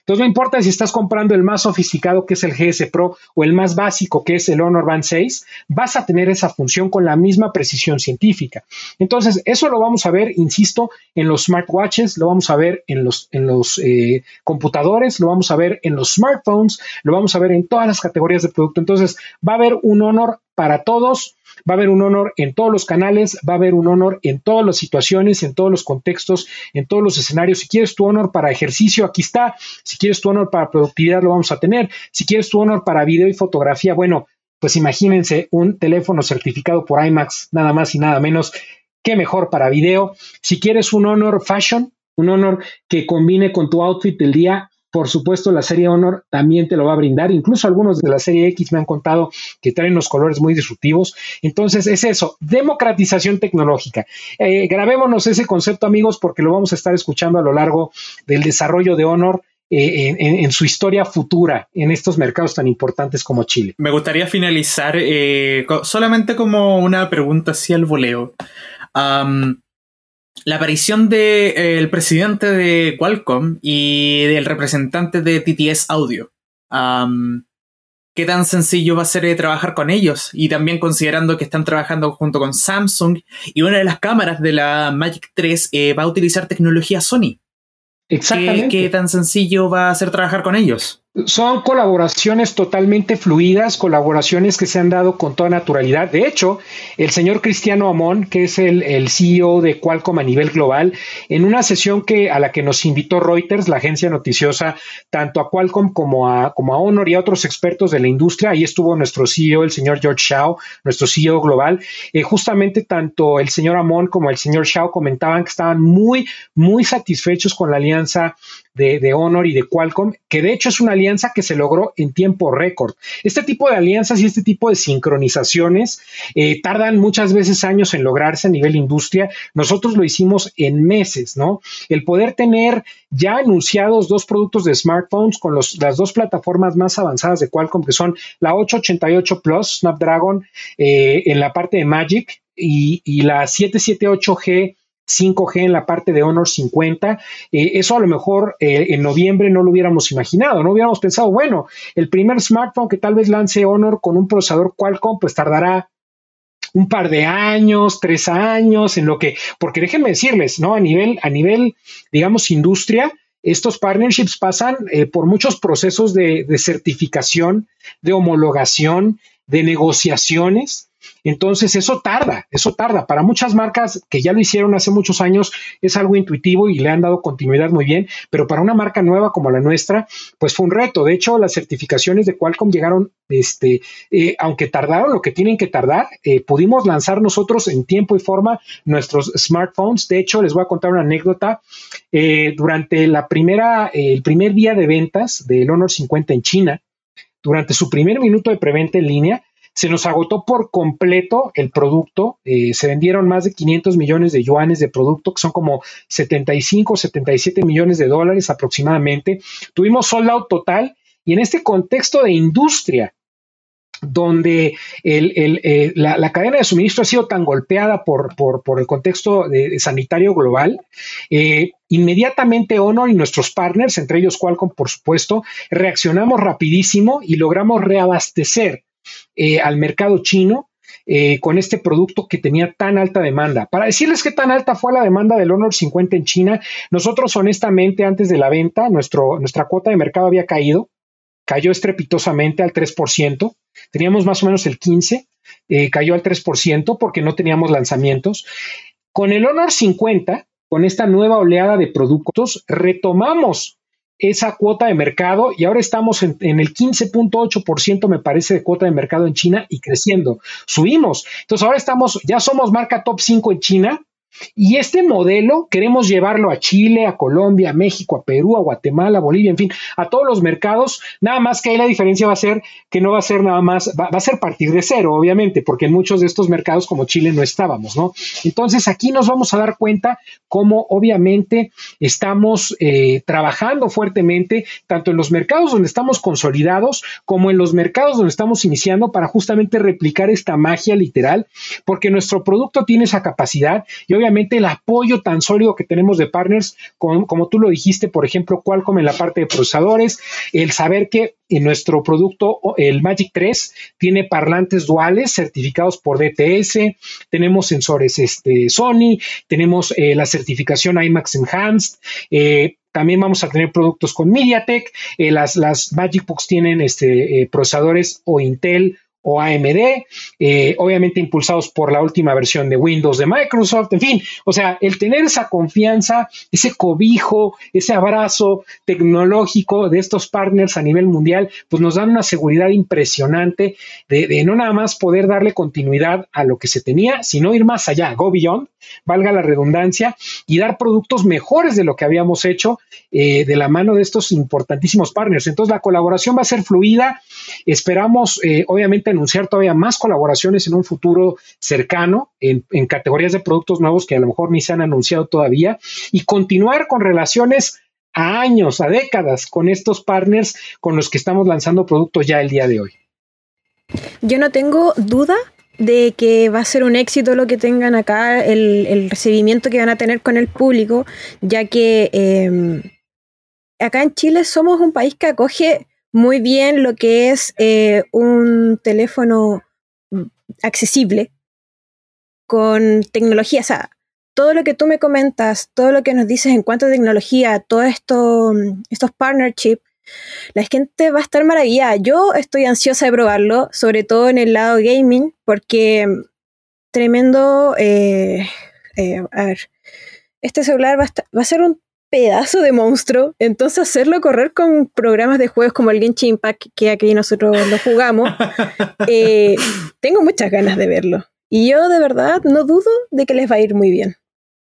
Entonces no importa si estás comprando el más sofisticado que es el GS Pro o el más básico que es el Honor Band 6, vas a tener esa función con la misma precisión científica. Entonces eso lo vamos a ver, insisto, en los smartwatches, lo vamos a ver en los, en los eh, computadores, lo vamos a ver en los smartphones, lo vamos a ver en todas las categorías de producto. Entonces va a haber un Honor para todos Va a haber un honor en todos los canales, va a haber un honor en todas las situaciones, en todos los contextos, en todos los escenarios. Si quieres tu honor para ejercicio, aquí está. Si quieres tu honor para productividad, lo vamos a tener. Si quieres tu honor para video y fotografía, bueno, pues imagínense un teléfono certificado por IMAX, nada más y nada menos. Qué mejor para video. Si quieres un honor fashion, un honor que combine con tu outfit del día, por supuesto, la serie Honor también te lo va a brindar. Incluso algunos de la serie X me han contado que traen los colores muy disruptivos. Entonces, es eso, democratización tecnológica. Eh, grabémonos ese concepto, amigos, porque lo vamos a estar escuchando a lo largo del desarrollo de Honor. Eh, en, su historia futura en estos mercados tan importantes como Chile. Me gustaría finalizar eh, solamente como una pregunta así al voleo la aparición del de, eh, presidente de Qualcomm y del representante de TTS Audio. ¿Qué tan sencillo va a ser eh, trabajar con ellos? Y también considerando que están trabajando junto con Samsung y una de las cámaras de la Magic 3 eh, va a utilizar tecnología Sony. Exactamente. ¿Qué, tan sencillo va a ser trabajar con ellos? Son colaboraciones totalmente fluidas, colaboraciones que se han dado con toda naturalidad. De hecho, el señor Cristiano Amón, que es el, CEO de Qualcomm a nivel global, en una sesión que, a la que nos invitó Reuters, la agencia noticiosa, tanto a Qualcomm como a, como a Honor y a otros expertos de la industria, ahí estuvo nuestro CEO, el señor George Shao, nuestro CEO global. Eh, justamente tanto el señor Amón como el señor Shao comentaban que estaban muy, muy satisfechos con la alianza de, Honor y de Qualcomm, que de hecho es una alianza que se logró en tiempo récord. Este tipo de alianzas y este tipo de sincronizaciones eh, tardan muchas veces años en lograrse a nivel industria. Nosotros lo hicimos en meses, ¿no? El poder tener ya anunciados dos productos de smartphones con las dos plataformas más avanzadas de Qualcomm, que son la 888 Plus Snapdragon eh, en la parte de Magic y, y la 778G 5G en la parte de Honor 50. Eh, eso a lo mejor eh, en noviembre no lo hubiéramos imaginado, no hubiéramos pensado, bueno, el primer smartphone que tal vez lance Honor con un procesador Qualcomm, pues tardará un par de años, tres años, en lo que, porque déjenme decirles, ¿no? A nivel, a nivel, digamos, industria, estos partnerships pasan eh, por muchos procesos de, de certificación, de homologación, de negociaciones. Entonces, eso tarda, eso tarda. Para muchas marcas que ya lo hicieron hace muchos años, es algo intuitivo y le han dado continuidad muy bien, pero para una marca nueva como la nuestra, pues fue un reto. De hecho, las certificaciones de Qualcomm llegaron, este, eh, aunque tardaron lo que tienen que tardar, eh, pudimos lanzar nosotros en tiempo y forma nuestros smartphones. De hecho, les voy a contar una anécdota. Eh, durante la primera, el primer día de ventas del Honor 50 en China, durante su primer minuto de preventa en línea, se nos agotó por completo el producto. Eh, se vendieron más de 500 millones de yuanes de producto, que son como 75, 77 millones de dólares aproximadamente. Tuvimos sold out total y en este contexto de industria, donde eh, la, cadena de suministro ha sido tan golpeada por, por, el contexto sanitario global, eh, inmediatamente Honor y nuestros partners, entre ellos Qualcomm, por supuesto, reaccionamos rapidísimo y logramos reabastecer eh, al mercado chino eh, con este producto que tenía tan alta demanda. Para decirles qué tan alta fue la demanda del Honor 50 en China, nosotros honestamente antes de la venta, nuestro, nuestra cuota de mercado había caído, cayó estrepitosamente al 3%, teníamos más o menos el 15%, eh, cayó al 3% porque no teníamos lanzamientos. Con el Honor 50, con esta nueva oleada de productos, retomamos esa cuota de mercado y ahora estamos en, el 15.8% me parece de cuota de mercado en China y creciendo. Subimos. Entonces ahora estamos, ya somos marca top 5 en China y este modelo queremos llevarlo a Chile, a Colombia, a México, a Perú, a Guatemala, a Bolivia, en fin, a todos los mercados. Nada más que ahí la diferencia va a ser que no va a ser nada más, va, a ser partir de cero, obviamente, porque en muchos de estos mercados como Chile no estábamos, ¿no? Entonces aquí nos vamos a dar cuenta cómo obviamente estamos eh, trabajando fuertemente, tanto en los mercados donde estamos consolidados como en los mercados donde estamos iniciando para justamente replicar esta magia literal, porque nuestro producto tiene esa capacidad y obviamente obviamente el apoyo tan sólido que tenemos de partners, como tú lo dijiste, por ejemplo, Qualcomm en la parte de procesadores, el saber que en nuestro producto, el Magic 3, tiene parlantes duales certificados por DTS, tenemos sensores este, Sony, tenemos eh, la certificación IMAX Enhanced, eh, también vamos a tener productos con MediaTek. Eh, las, las Magic Books tienen este, procesadores o Intel o AMD, eh, obviamente impulsados por la última versión de Windows de Microsoft, en fin, o sea, el tener esa confianza, ese cobijo, ese abrazo tecnológico de estos partners a nivel mundial, pues nos dan una seguridad impresionante de, no nada más poder darle continuidad a lo que se tenía, sino ir más allá, go beyond, valga la redundancia, y dar productos mejores de lo que habíamos hecho eh, de la mano de estos importantísimos partners. Entonces la colaboración va a ser fluida, esperamos eh, obviamente anunciar todavía más colaboraciones en un futuro cercano en, categorías de productos nuevos que a lo mejor ni se han anunciado todavía y continuar con relaciones a años, a décadas con estos partners con los que estamos lanzando productos ya el día de hoy. Yo no tengo duda de que va a ser un éxito lo que tengan acá, el, recibimiento que van a tener con el público, ya que em, acá en Chile somos un país que acoge muy bien lo que es eh, un teléfono accesible con tecnología. O sea, todo lo que tú me comentas, todo lo que nos dices en cuanto a tecnología, todos esto, estos partnerships la gente va a estar maravillada. Yo estoy ansiosa de probarlo, sobre todo en el lado gaming, porque tremendo, eh, eh, a ver, este celular va a, ser un pedazo de monstruo, entonces hacerlo correr con programas de juegos como el Genshin Impact, que aquí nosotros lo jugamos, eh, tengo muchas ganas de verlo. Y yo de verdad no dudo de que les va a ir muy bien.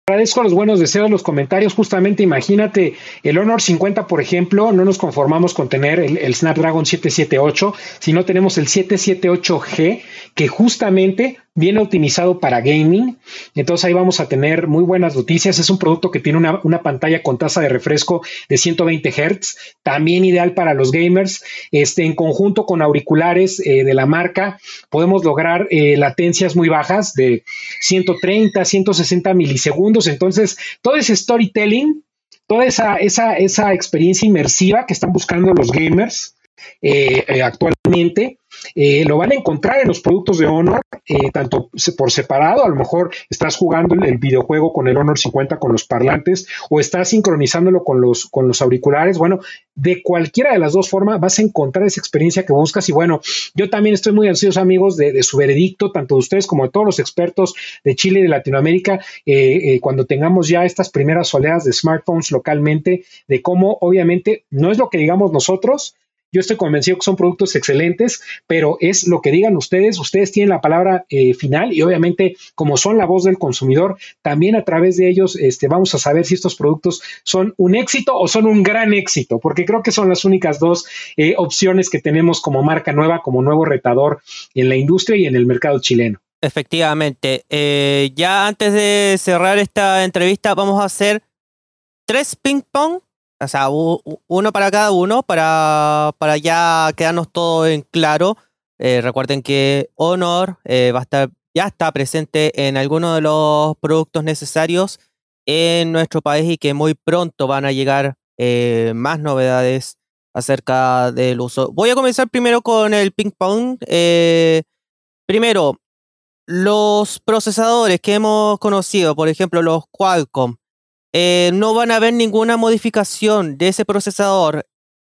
Agradezco los buenos deseos, los comentarios. Justamente imagínate el Honor 50, por ejemplo, no nos conformamos con tener el, Snapdragon 778, sino tenemos el 778G, que justamente viene optimizado para gaming. Entonces ahí vamos a tener muy buenas noticias. Es un producto que tiene una, pantalla con tasa de refresco de 120 Hz, también ideal para los gamers. Este, en conjunto con auriculares eh, de la marca, podemos lograr eh, latencias muy bajas de 130, 160 milisegundos. Entonces, todo ese storytelling, toda esa, esa, esa experiencia inmersiva que están buscando los gamers eh, actualmente, eh, lo van a encontrar en los productos de Honor, eh, tanto por separado, a lo mejor estás jugando el, videojuego con el Honor 50 con los parlantes o estás sincronizándolo con los, con los auriculares. Bueno, de cualquiera de las dos formas vas a encontrar esa experiencia que buscas y bueno, yo también estoy muy ansioso amigos de, su veredicto, tanto de ustedes como de todos los expertos de Chile y de Latinoamérica, eh, cuando tengamos ya estas primeras oleadas de smartphones localmente, de cómo obviamente no es lo que digamos nosotros, yo estoy convencido que son productos excelentes, pero es lo que digan ustedes. Ustedes tienen la palabra eh, final y obviamente como son la voz del consumidor, también a través de ellos este, vamos a saber si estos productos son un éxito o son un gran éxito, porque creo que son las únicas dos eh, opciones que tenemos como marca nueva, como nuevo retador en la industria y en el mercado chileno. Efectivamente. Eh, ya antes de cerrar esta entrevista, vamos a hacer tres ping-pong o sea, uno para cada uno para, para ya quedarnos todo en claro. Eh, recuerden que Honor eh, va a estar, ya está presente en algunos de los productos necesarios en nuestro país y que muy pronto van a llegar eh, más novedades acerca del uso. Voy a comenzar primero con el ping pong. primero, los procesadores que hemos conocido, por ejemplo, los Qualcomm, eh, no van a haber ninguna modificación de ese procesador,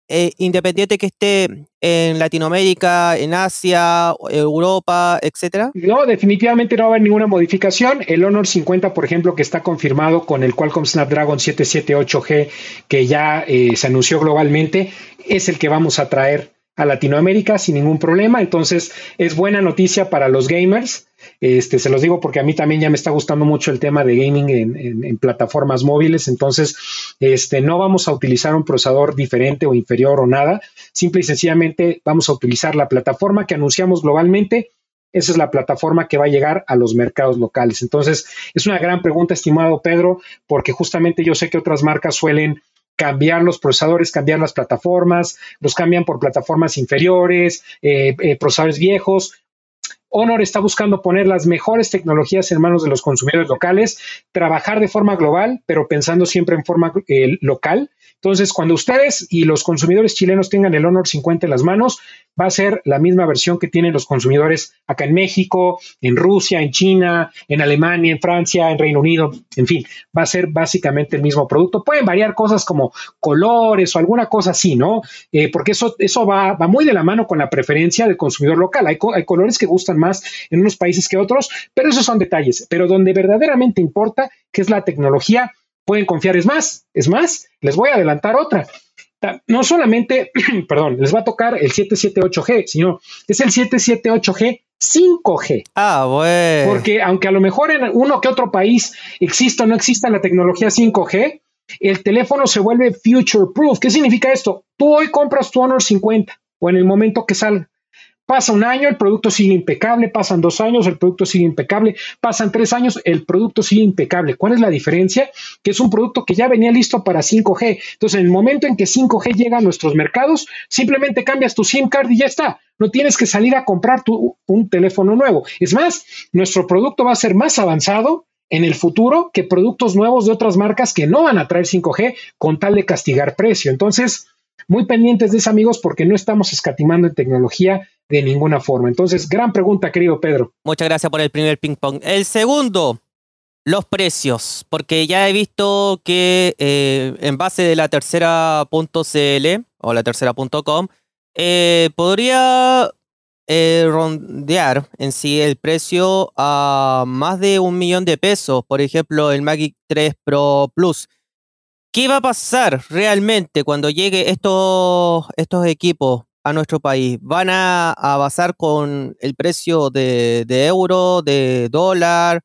eh, independiente que esté en Latinoamérica, en Asia, Europa, etcétera? No, definitivamente no va a haber ninguna modificación. El Honor 50, por ejemplo, que está confirmado con el Qualcomm Snapdragon 778G, que ya eh, se anunció globalmente, es el que vamos a traer a Latinoamérica sin ningún problema. Entonces, es buena noticia para los gamers. Este, se los digo porque a mí también ya me está gustando mucho el tema de gaming en, plataformas móviles. Entonces, este, no vamos a utilizar un procesador diferente o inferior o nada. Simple y sencillamente vamos a utilizar la plataforma que anunciamos globalmente. Esa es la plataforma que va a llegar a los mercados locales. Entonces, es una gran pregunta, estimado Pedro, porque justamente yo sé que otras marcas suelen cambiar los procesadores, cambiar las plataformas, los cambian por plataformas inferiores, eh, eh, procesadores viejos. Honor está buscando poner las mejores tecnologías en manos de los consumidores locales, trabajar de forma global, pero pensando siempre en forma eh, local entonces, cuando ustedes y los consumidores chilenos tengan el Honor 50 en las manos, va a ser la misma versión que tienen los consumidores acá en México, en Rusia, en China, en Alemania, en Francia, en Reino Unido, en fin, va a ser básicamente el mismo producto. Pueden variar cosas como colores o alguna cosa así, ¿no? Eh, porque eso, eso va, va, muy de la mano con la preferencia del consumidor local. Hay, hay colores que gustan más en unos países que otros, pero esos son detalles. Pero donde verdaderamente importa, que es la tecnología, pueden confiar. Es más, es más, les voy a adelantar otra. No solamente, perdón, les va a tocar el 778G, sino es el 778G 5G. Ah, bueno. Porque aunque a lo mejor en uno que otro país exista o no exista la tecnología 5G, el teléfono se vuelve future proof. ¿Qué significa esto? Tú hoy compras tu Honor 50 o en el momento que salga. Pasa un año, el producto sigue impecable, pasan dos años, el producto sigue impecable, pasan tres años, el producto sigue impecable. ¿Cuál es la diferencia? Que es un producto que ya venía listo para 5G. Entonces, en el momento en que 5G llega a nuestros mercados, simplemente cambias tu SIM card y ya está. No tienes que salir a comprar un teléfono nuevo. Es más, nuestro producto va a ser más avanzado en el futuro que productos nuevos de otras marcas que no van a traer 5G con tal de castigar precio. Entonces, muy pendientes de eso, amigos, porque no estamos escatimando en tecnología de ninguna forma. Entonces, gran pregunta, querido Pedro. Muchas gracias por el primer ping pong. El segundo, los precios, porque ya he visto que eh, en base de la tercera punto CL, o la tercera.com, eh, podría eh, rondear en sí el precio a más de un millón de pesos. Por ejemplo, el Magic 3 Pro Plus. ¿Qué va a pasar realmente cuando llegue estos, estos equipos a nuestro país? ¿Van a, a basar con el precio de, de euro, de dólar?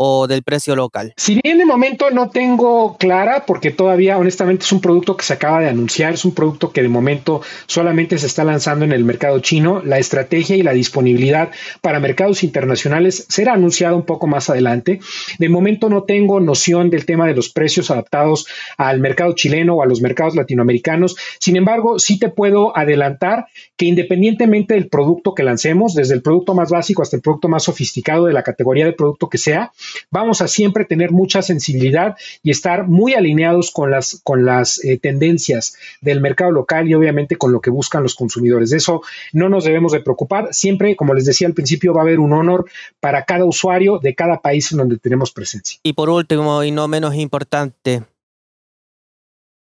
O del precio local? Si bien de momento no tengo clara, porque todavía honestamente es un producto que se acaba de anunciar, es un producto que de momento solamente se está lanzando en el mercado chino, la estrategia y la disponibilidad para mercados internacionales será anunciada un poco más adelante. De momento no tengo noción del tema de los precios adaptados al mercado chileno o a los mercados latinoamericanos. Sin embargo, sí te puedo adelantar que independientemente del producto que lancemos, desde el producto más básico hasta el producto más sofisticado de la categoría de producto que sea, vamos a siempre tener mucha sensibilidad y estar muy alineados con las, con las eh, tendencias del mercado local y obviamente con lo que buscan los consumidores. De eso no nos debemos de preocupar. Siempre, como les decía al principio, va a haber un honor para cada usuario de cada país en donde tenemos presencia. Y por último, y no menos importante,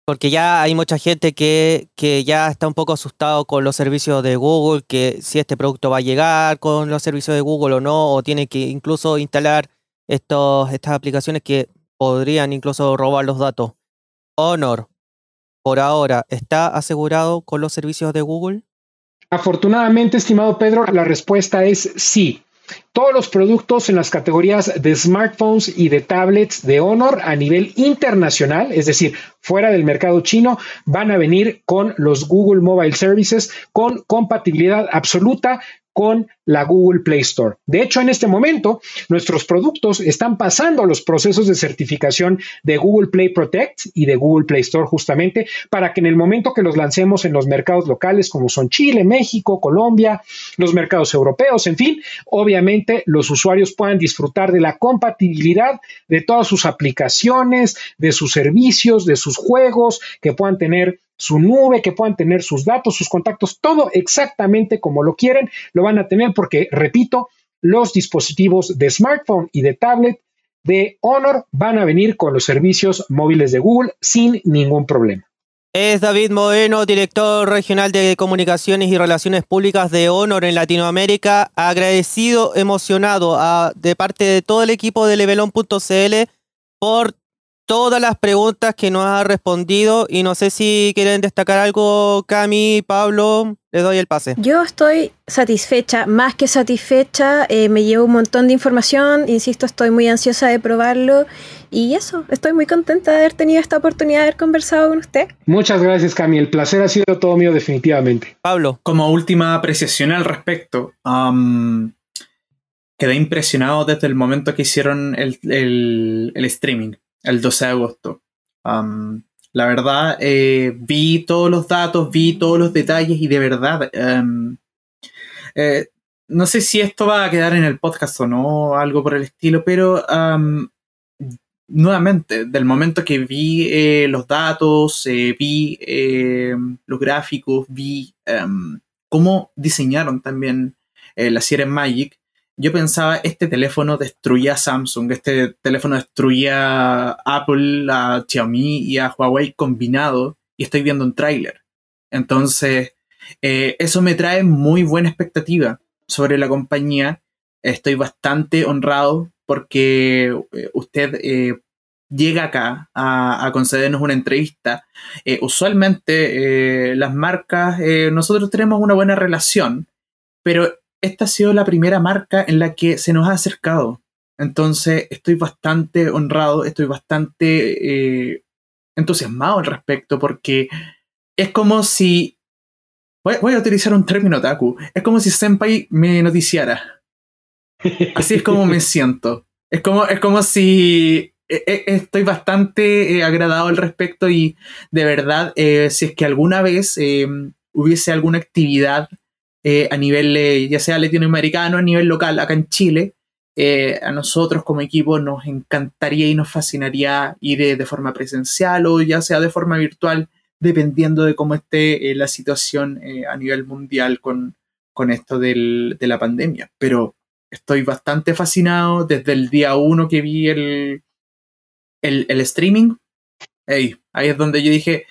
porque ya hay mucha gente que, que, ya está un poco asustado con los servicios de Google, que si este producto va a llegar con los servicios de Google o no, o tiene que incluso instalar estos, estas aplicaciones que podrían incluso robar los datos. Honor, por ahora, ¿está asegurado con los servicios de Google? Afortunadamente, estimado Pedro, la respuesta es sí. Todos los productos en las categorías de smartphones y de tablets de Honor a nivel internacional, es decir, fuera del mercado chino, van a venir con los Google Mobile Services con compatibilidad absoluta con la Google Play Store. De hecho, en este momento, nuestros productos están pasando los procesos de certificación de Google Play Protect y de Google Play Store justamente para que en el momento que los lancemos en los mercados locales como son Chile, México, Colombia, los mercados europeos, en fin, obviamente los usuarios puedan disfrutar de la compatibilidad de todas sus aplicaciones, de sus servicios, de sus juegos, que puedan tener su nube, que puedan tener sus datos, sus contactos, todo exactamente como lo quieren, lo van a tener porque, repito, los dispositivos de smartphone y de tablet de Honor van a venir con los servicios móviles de Google sin ningún problema. Es David Moreno, director regional de comunicaciones y relaciones públicas de Honor en Latinoamérica, agradecido, emocionado a, de parte de todo el equipo de levelon.cl por todas las preguntas que nos ha respondido y no sé si quieren destacar algo, Cami, Pablo, les doy el pase. Yo estoy satisfecha, más que satisfecha, eh, me llevo un montón de información, insisto, estoy muy ansiosa de probarlo y eso, estoy muy contenta de haber tenido esta oportunidad de haber conversado con usted. Muchas gracias, Cami, el placer ha sido todo mío definitivamente. Pablo. Como última apreciación al respecto, quedé impresionado desde el momento que hicieron el streaming el 12 de agosto. la verdad, eh, vi todos los datos, vi todos los detalles y de verdad, em, eh, no sé si esto va a quedar en el podcast o no, algo por el estilo, pero nuevamente, del momento que vi eh, los datos, vi em, los gráficos, vi em, cómo diseñaron también la serie Magic, yo pensaba, este teléfono destruía a Samsung, este teléfono destruía a Apple, a Xiaomi y a Huawei combinado, y estoy viendo un tráiler. Entonces, eh, eso me trae muy buena expectativa sobre la compañía. Estoy bastante honrado porque eh, usted eh, llega acá a, concedernos una entrevista. usualmente las marcas, nosotros tenemos una buena relación, pero esta ha sido la primera marca en la que se nos ha acercado. Entonces estoy bastante honrado, estoy bastante eh, entusiasmado al respecto porque es como si... Voy, a utilizar un término taku. Es como si Senpai me noticiara. Así es como me siento. Es como, es como si e, e, estoy bastante eh, agradado al respecto y de verdad, eh, si es que alguna vez hubiese alguna actividad eh, a nivel eh, ya sea latinoamericano, a nivel local, acá en Chile, eh, a nosotros como equipo nos encantaría y nos fascinaría ir de forma presencial o ya sea de forma virtual, dependiendo de cómo esté la situación a nivel mundial con, con esto del, de la pandemia. Pero estoy bastante fascinado desde el día uno que vi el, el, el streaming. ahí es donde yo dije,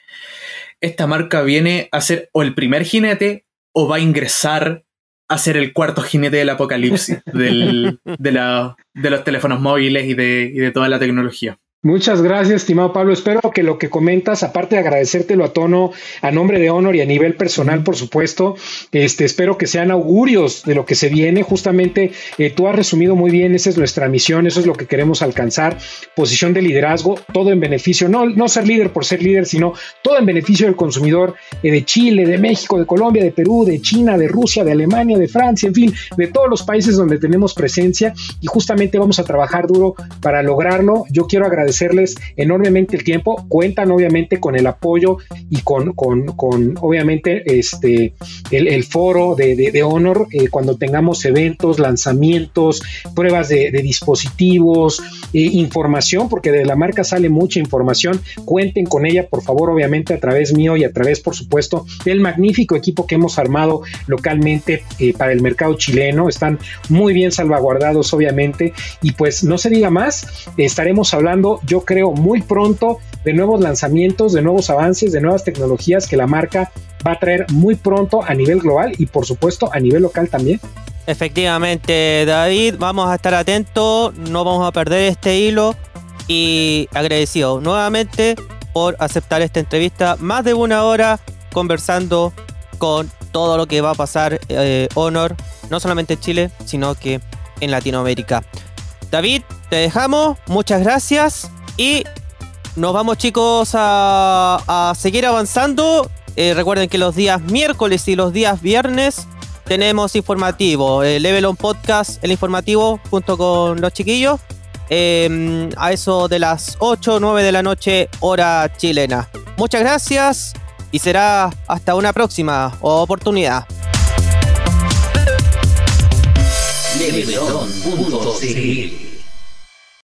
esta marca viene a ser o el primer jinete o va a ingresar a ser el cuarto jinete del apocalipsis del, de, la, de, los teléfonos móviles y de, y de toda la tecnología. Muchas gracias, estimado Pablo. Espero que lo que comentas, aparte de agradecértelo a tono, a nombre de Honor y a nivel personal, por supuesto, este, espero que sean augurios de lo que se viene. Justamente eh, tú has resumido muy bien, esa es nuestra misión, eso es lo que queremos alcanzar. Posición de liderazgo, todo en beneficio, no, no ser líder por ser líder, sino todo en beneficio del consumidor eh, de Chile, de México, de Colombia, de Perú, de China, de Rusia, de Alemania, de Francia, en fin, de todos los países donde tenemos presencia y justamente vamos a trabajar duro para lograrlo. Yo quiero agradecer agradecerles enormemente el tiempo. Cuentan obviamente con el apoyo y con, con, obviamente este, el, foro de, de, Honor eh, cuando tengamos eventos, lanzamientos, pruebas de, dispositivos, eh, información, porque de la marca sale mucha información. Cuenten con ella, por favor, obviamente a través mío y a través, por supuesto, del magnífico equipo que hemos armado localmente eh, para el mercado chileno. Están muy bien salvaguardados, obviamente. Y pues no se diga más, estaremos hablando yo creo, muy pronto de nuevos lanzamientos, de nuevos avances, de nuevas tecnologías que la marca va a traer muy pronto a nivel global y por supuesto a nivel local también. Efectivamente, David, vamos a estar atentos, no vamos a perder este hilo y agradecido nuevamente por aceptar esta entrevista, más de una hora conversando con todo lo que va a pasar eh, Honor, no solamente en Chile, sino que en Latinoamérica. David, te dejamos, muchas gracias y nos vamos chicos a, seguir avanzando. Eh, recuerden que los días miércoles y los días viernes tenemos informativo, el Level On Podcast, el informativo junto con los chiquillos. Em, a eso de las 8 o 9 de la noche, hora chilena. Muchas gracias y será hasta una próxima oportunidad. Level